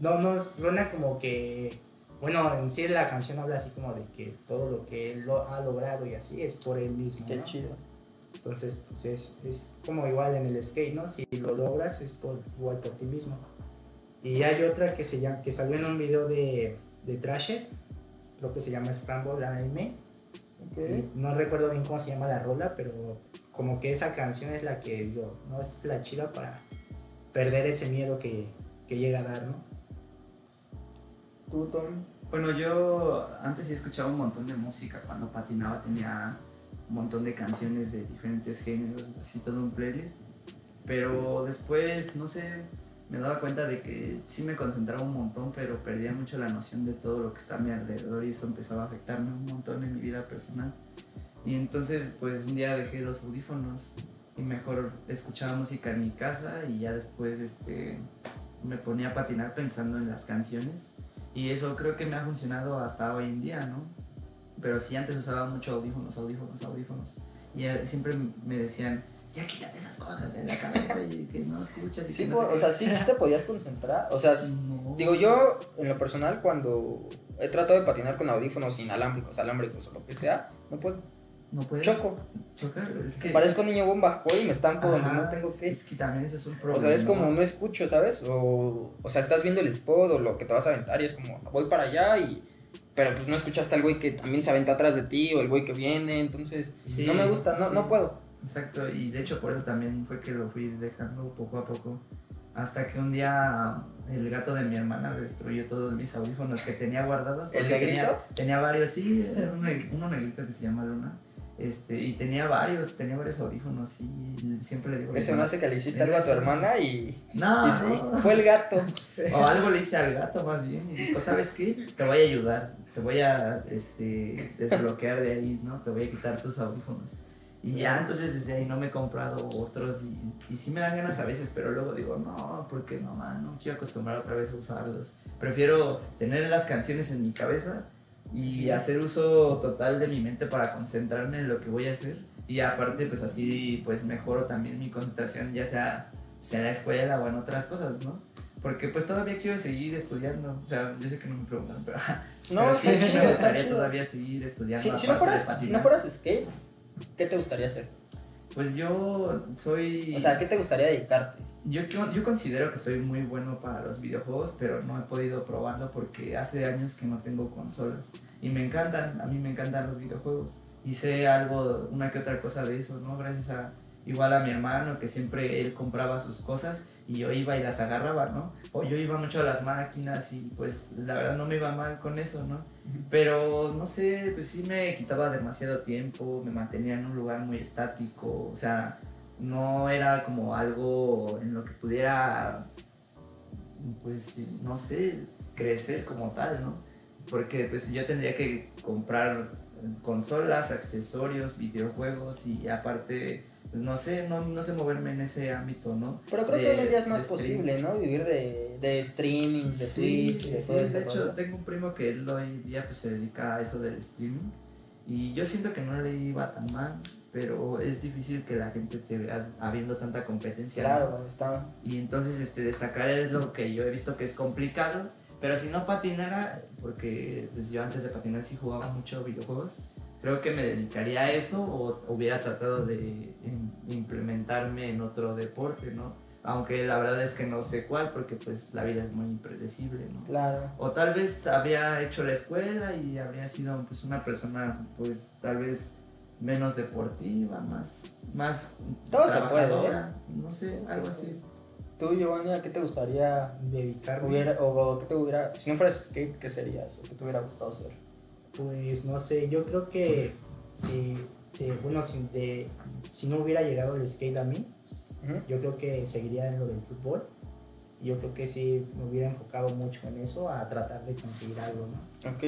No, no, suena como que, bueno, en sí la canción habla así como de que todo lo que él lo ha logrado y así es por él mismo. Qué ¿no? chido. Entonces, pues es, es como igual en el skate, ¿no? Si lo logras es por, igual por ti mismo. Y hay otra que se llama, que salió en un video de, de Trasher, creo que se llama Scramble Anime. No recuerdo bien cómo se llama la rola, pero como que esa canción es la que digo, no es la chida para perder ese miedo que, que llega a dar, ¿no? ¿Tú, Tom? Bueno, yo antes sí escuchaba un montón de música. Cuando patinaba tenía un montón de canciones de diferentes géneros, así todo un playlist. Pero después, no sé, me daba cuenta de que sí me concentraba un montón, pero perdía mucho la noción de todo lo que está a mi alrededor y eso empezaba a afectarme un montón en mi vida personal. Y entonces, pues un día dejé los audífonos y mejor escuchaba música en mi casa y ya después este, me ponía a patinar pensando en las canciones. Y eso creo que me ha funcionado hasta hoy en día, ¿no? Pero sí antes usaba mucho audífonos, audífonos, audífonos. Y siempre me decían, ya quítate esas cosas de la cabeza y que no escuchas. Y Sí, que no po- sé o sea, qué". sí, sí te podías concentrar. O sea, No. digo yo, en lo personal, cuando he tratado de patinar con audífonos inalámbricos, alámbricos o lo que sea, no puedo. no puedes Choco. chocar. Es que, Parezco niño bomba. Voy y me estanco donde no tengo que. Es que también eso es un O problema. sea, es como no escucho, ¿sabes? O, o sea, estás viendo el spot o lo que te vas a aventar y es como, voy para allá y... Pero pues no escuchaste al güey que también se aventa atrás de ti o el güey que viene, entonces Sí, no me gusta, no, sí. no puedo. Exacto, y de hecho por eso también fue que lo fui dejando poco a poco. Hasta que un día el gato de mi hermana destruyó todos mis audífonos que tenía guardados. ¿El negrito? Tenía, tenía varios, sí, era un uno negrito que se llama Luna. Este, y tenía varios, tenía varios audífonos y siempre le digo... Eso hermana, hace que le hiciste algo a tu hermana y, No, y sí, fue el gato. o algo le hice al gato más bien y dijo, ¿sabes qué? Te voy a ayudar, te voy a este, desbloquear de ahí, ¿no? Te voy a quitar tus audífonos. Y ya, entonces desde ahí no me he comprado otros y, y sí me dan ganas a veces, pero luego digo, no, porque no, man, no quiero acostumbrar otra vez a usarlos. Prefiero tener las canciones en mi cabeza y hacer uso total de mi mente para concentrarme en lo que voy a hacer. Y aparte, pues así, pues mejoro también mi concentración, ya sea, sea en la escuela o en otras cosas, ¿no? Porque pues todavía quiero seguir estudiando. O sea, yo sé que no me preguntan, pero, No, pero está sí, chido, me gustaría todavía seguir estudiando. Si, si no fueras, si no fueras skate, ¿qué te gustaría hacer? Pues yo soy... O sea, ¿a ¿qué te gustaría dedicarte? Yo, yo considero que soy muy bueno para los videojuegos, pero no he podido probarlo porque hace años que no tengo consolas. Y me encantan, a mí me encantan los videojuegos. Y sé algo, una que otra cosa de eso, ¿no? Gracias a igual a mi hermano, que siempre él compraba sus cosas y yo iba y las agarraba, ¿no? O yo iba mucho a las máquinas y pues la verdad no me iba mal con eso, ¿no? Pero no sé, pues sí me quitaba demasiado tiempo, me mantenía en un lugar muy estático, o sea, no era como algo en lo que pudiera, pues, no sé, crecer como tal, ¿no? Porque pues yo tendría que comprar consolas, accesorios, videojuegos y aparte, pues, no sé, no, no sé moverme en ese ámbito, ¿no? Pero creo De- que hoy en día es más posible, ¿no? Vivir de, de streaming, de Sí, Twitch de sí, todo de hecho rollo. tengo un primo que él hoy día pues, se dedica a eso del streaming y yo siento que no le iba tan mal, pero es difícil que la gente te vea habiendo tanta competencia. ¿no? Claro, está... Y entonces este, destacar es lo que yo he visto que es complicado, pero si no patinara, porque pues, yo antes de patinar sí jugaba mucho videojuegos, creo que me dedicaría a eso o hubiera tratado de im- implementarme en otro deporte, ¿no? Aunque la verdad es que no sé cuál, porque pues la vida es muy impredecible, ¿no? Claro. O tal vez habría hecho la escuela y habría sido pues una persona pues tal vez menos deportiva, más, más Todo se puede, ¿eh? trabajadora, no sé, algo así. Tú, Giovanni, ¿a qué te gustaría Dedicarme. hubiera, o, o qué te hubiera, si no fueras skate, ¿qué serías? ¿O qué te hubiera gustado ser? Pues no sé, yo creo que si, eh, bueno, si, de- si no hubiera llegado el skate a mí, yo creo que seguiría en lo del fútbol. Yo creo que sí me hubiera enfocado mucho en eso, a tratar de conseguir algo, ¿no? Ok.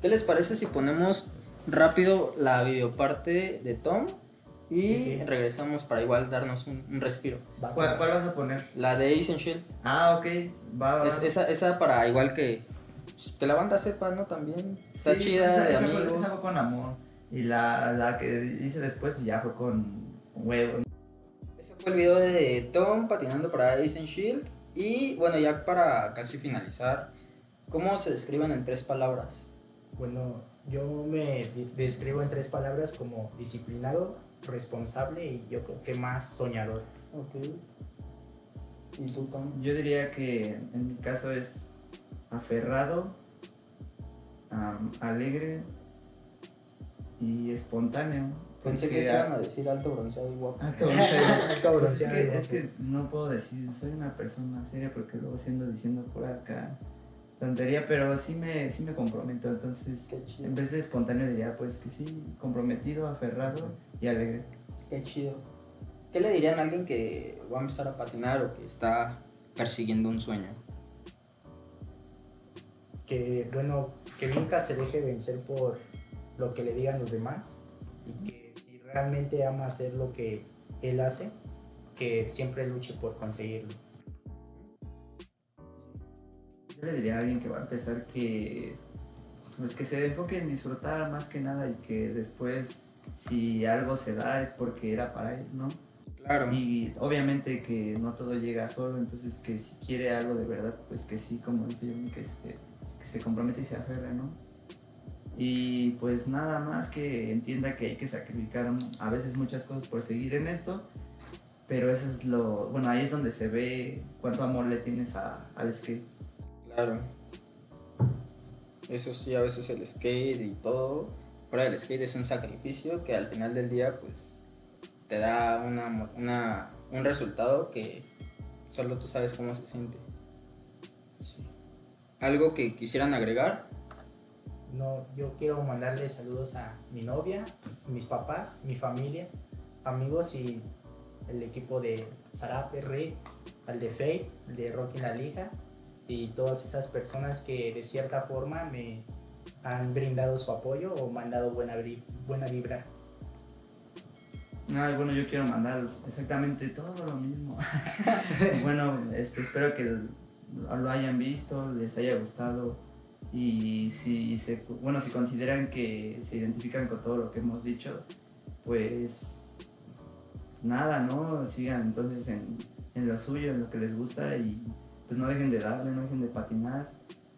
¿Qué les parece si ponemos rápido la videoparte de Tom y Sí, sí. regresamos para igual darnos un, un respiro? ¿Cuál, cuál vas a poner? La de Ace and Shield. Ah, ok, va, va. Es- esa, esa para igual que, que la banda sepa, ¿no? También. Está Sí, chida, esa, de esa fue, amigos. esa fue con amor. Y la, la que hice después pues, ya fue con huevo. Ese fue el video de Tom patinando para Ace and Shield. Y bueno, ya para casi finalizar, ¿cómo se describen en tres palabras? Bueno, yo me describo en tres palabras como disciplinado, responsable y yo creo que más soñador. Ok. ¿Y tú, Tom? Yo diría que en mi caso es aferrado, am, alegre y espontáneo. Pensé que a- iban a decir alto, bronceado y guapo. alto bronceado. Alto Pues es, bronceado, que, guapo. es que no puedo decir, soy una persona seria porque luego siendo diciendo por acá tontería, pero sí me, sí me comprometo. Entonces, en vez de espontáneo diría pues que sí, comprometido, aferrado y alegre. Qué chido. ¿Qué le dirían a alguien que va a empezar a patinar o que está persiguiendo un sueño? Que bueno, que nunca se deje vencer por lo que le digan los demás y que si realmente ama hacer lo que él hace, que siempre luche por conseguirlo. Yo le diría a alguien que va a empezar que pues que se enfoque en disfrutar más que nada y que después si algo se da es porque era para él, ¿no? Claro. Y obviamente que no todo llega solo, entonces que si quiere algo de verdad, pues que sí, como dice yo, que se, se compromete y se aferre, ¿no? Y pues nada más que entienda que hay que sacrificar a veces muchas cosas por seguir en esto, pero eso es lo, bueno, ahí es donde se ve cuánto amor le tienes al skate. Claro. Eso sí, a veces el skate y todo, fuera del skate es un sacrificio que al final del día, pues, te da una, una, un resultado que solo tú sabes cómo se siente. ¿Algo que quisieran agregar? No, yo quiero mandarle saludos a mi novia, mis papás, mi familia, amigos y el equipo de Zarape, Reed, al de Faye, el de Rocky en la Liga y todas esas personas que de cierta forma me han brindado su apoyo o me han dado buena, buena vibra. Ay, bueno, yo quiero mandar exactamente todo lo mismo. bueno, este, espero que lo hayan visto, les haya gustado y si se, bueno, si consideran que se identifican con todo lo que hemos dicho, pues nada, ¿no? Sigan entonces en, en lo suyo, en lo que les gusta y pues no dejen de darle, no dejen de patinar.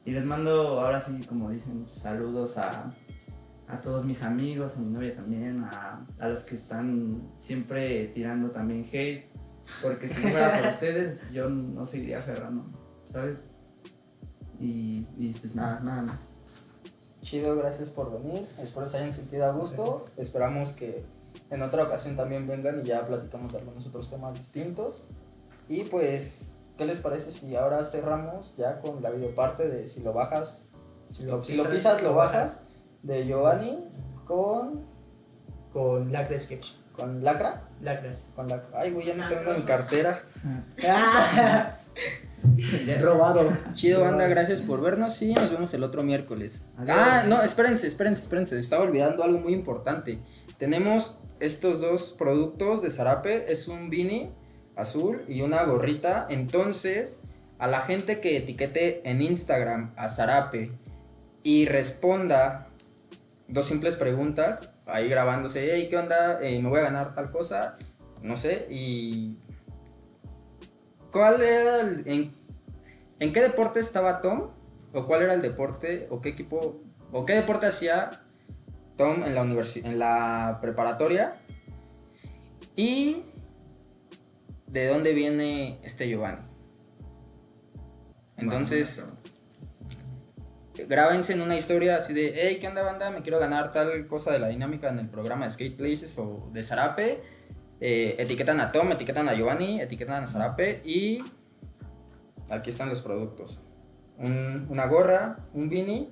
Y les mando ahora sí, como dicen, saludos a, a todos mis amigos, a mi novia también, a, a los que están siempre tirando también hate, porque si no fuera por ustedes, yo no seguiría aferrando, ¿sabes? Y, y pues nada, nada más. Chido, gracias por venir. Espero se hayan sentido a gusto. Esperamos que en otra ocasión también vengan y ya platicamos de algunos otros temas distintos. Y pues, ¿qué les parece si ahora cerramos ya con la videoparte de si lo bajas, Si lo, si lo pisas, lo bajas, de Giovanni con, Con Lacra Sketch. con Lacra? Lacras. Con Lacra. Ay, güey, ya no tengo mi cartera. Robado. Chido, banda, gracias por vernos y nos vemos el otro miércoles. Adiós. Ah, no, espérense, espérense, espérense. Estaba olvidando algo muy importante. Tenemos estos dos productos de Zarape. Es un beanie azul y una gorrita. Entonces, a la gente que etiquete en Instagram a Zarape y responda dos simples preguntas, ahí grabándose, hey, ¿qué onda? Eh, me voy a ganar tal cosa, no sé, y... ¿Cuál era el, en, en qué deporte estaba Tom? ¿O cuál era el deporte? ¿O qué equipo? ¿O qué deporte hacía Tom en la universi- en la preparatoria? ¿Y de dónde viene este Giovanni? Entonces, grábense en una historia así de, hey, ¿qué onda banda? Me quiero ganar tal cosa de la dinámica en el programa de Skate Places o de Zarape. Eh, etiquetan a Tom, etiquetan a Giovanni, etiquetan a Zarape y aquí están los productos. Un- una gorra, un beanie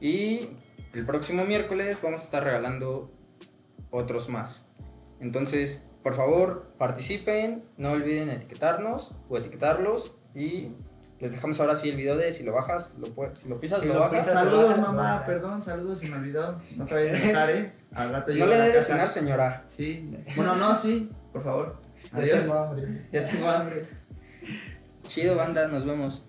y el próximo miércoles vamos a estar regalando otros más. Entonces, por favor, participen, no olviden etiquetarnos o etiquetarlos y les dejamos ahora sí el video de si lo bajas, lo puedes, si lo pisas, Si lo lo bajas. pisas, Saludos bajas, mamá, perdón, saludos, se me olvidó. No te vayas a enojar, eh. Al rato No le casa. cenar, señora. Sí. Bueno, no, sí, por favor. Ya Adiós. tengo hambre. Ya tengo hambre. Chido, banda, nos vemos.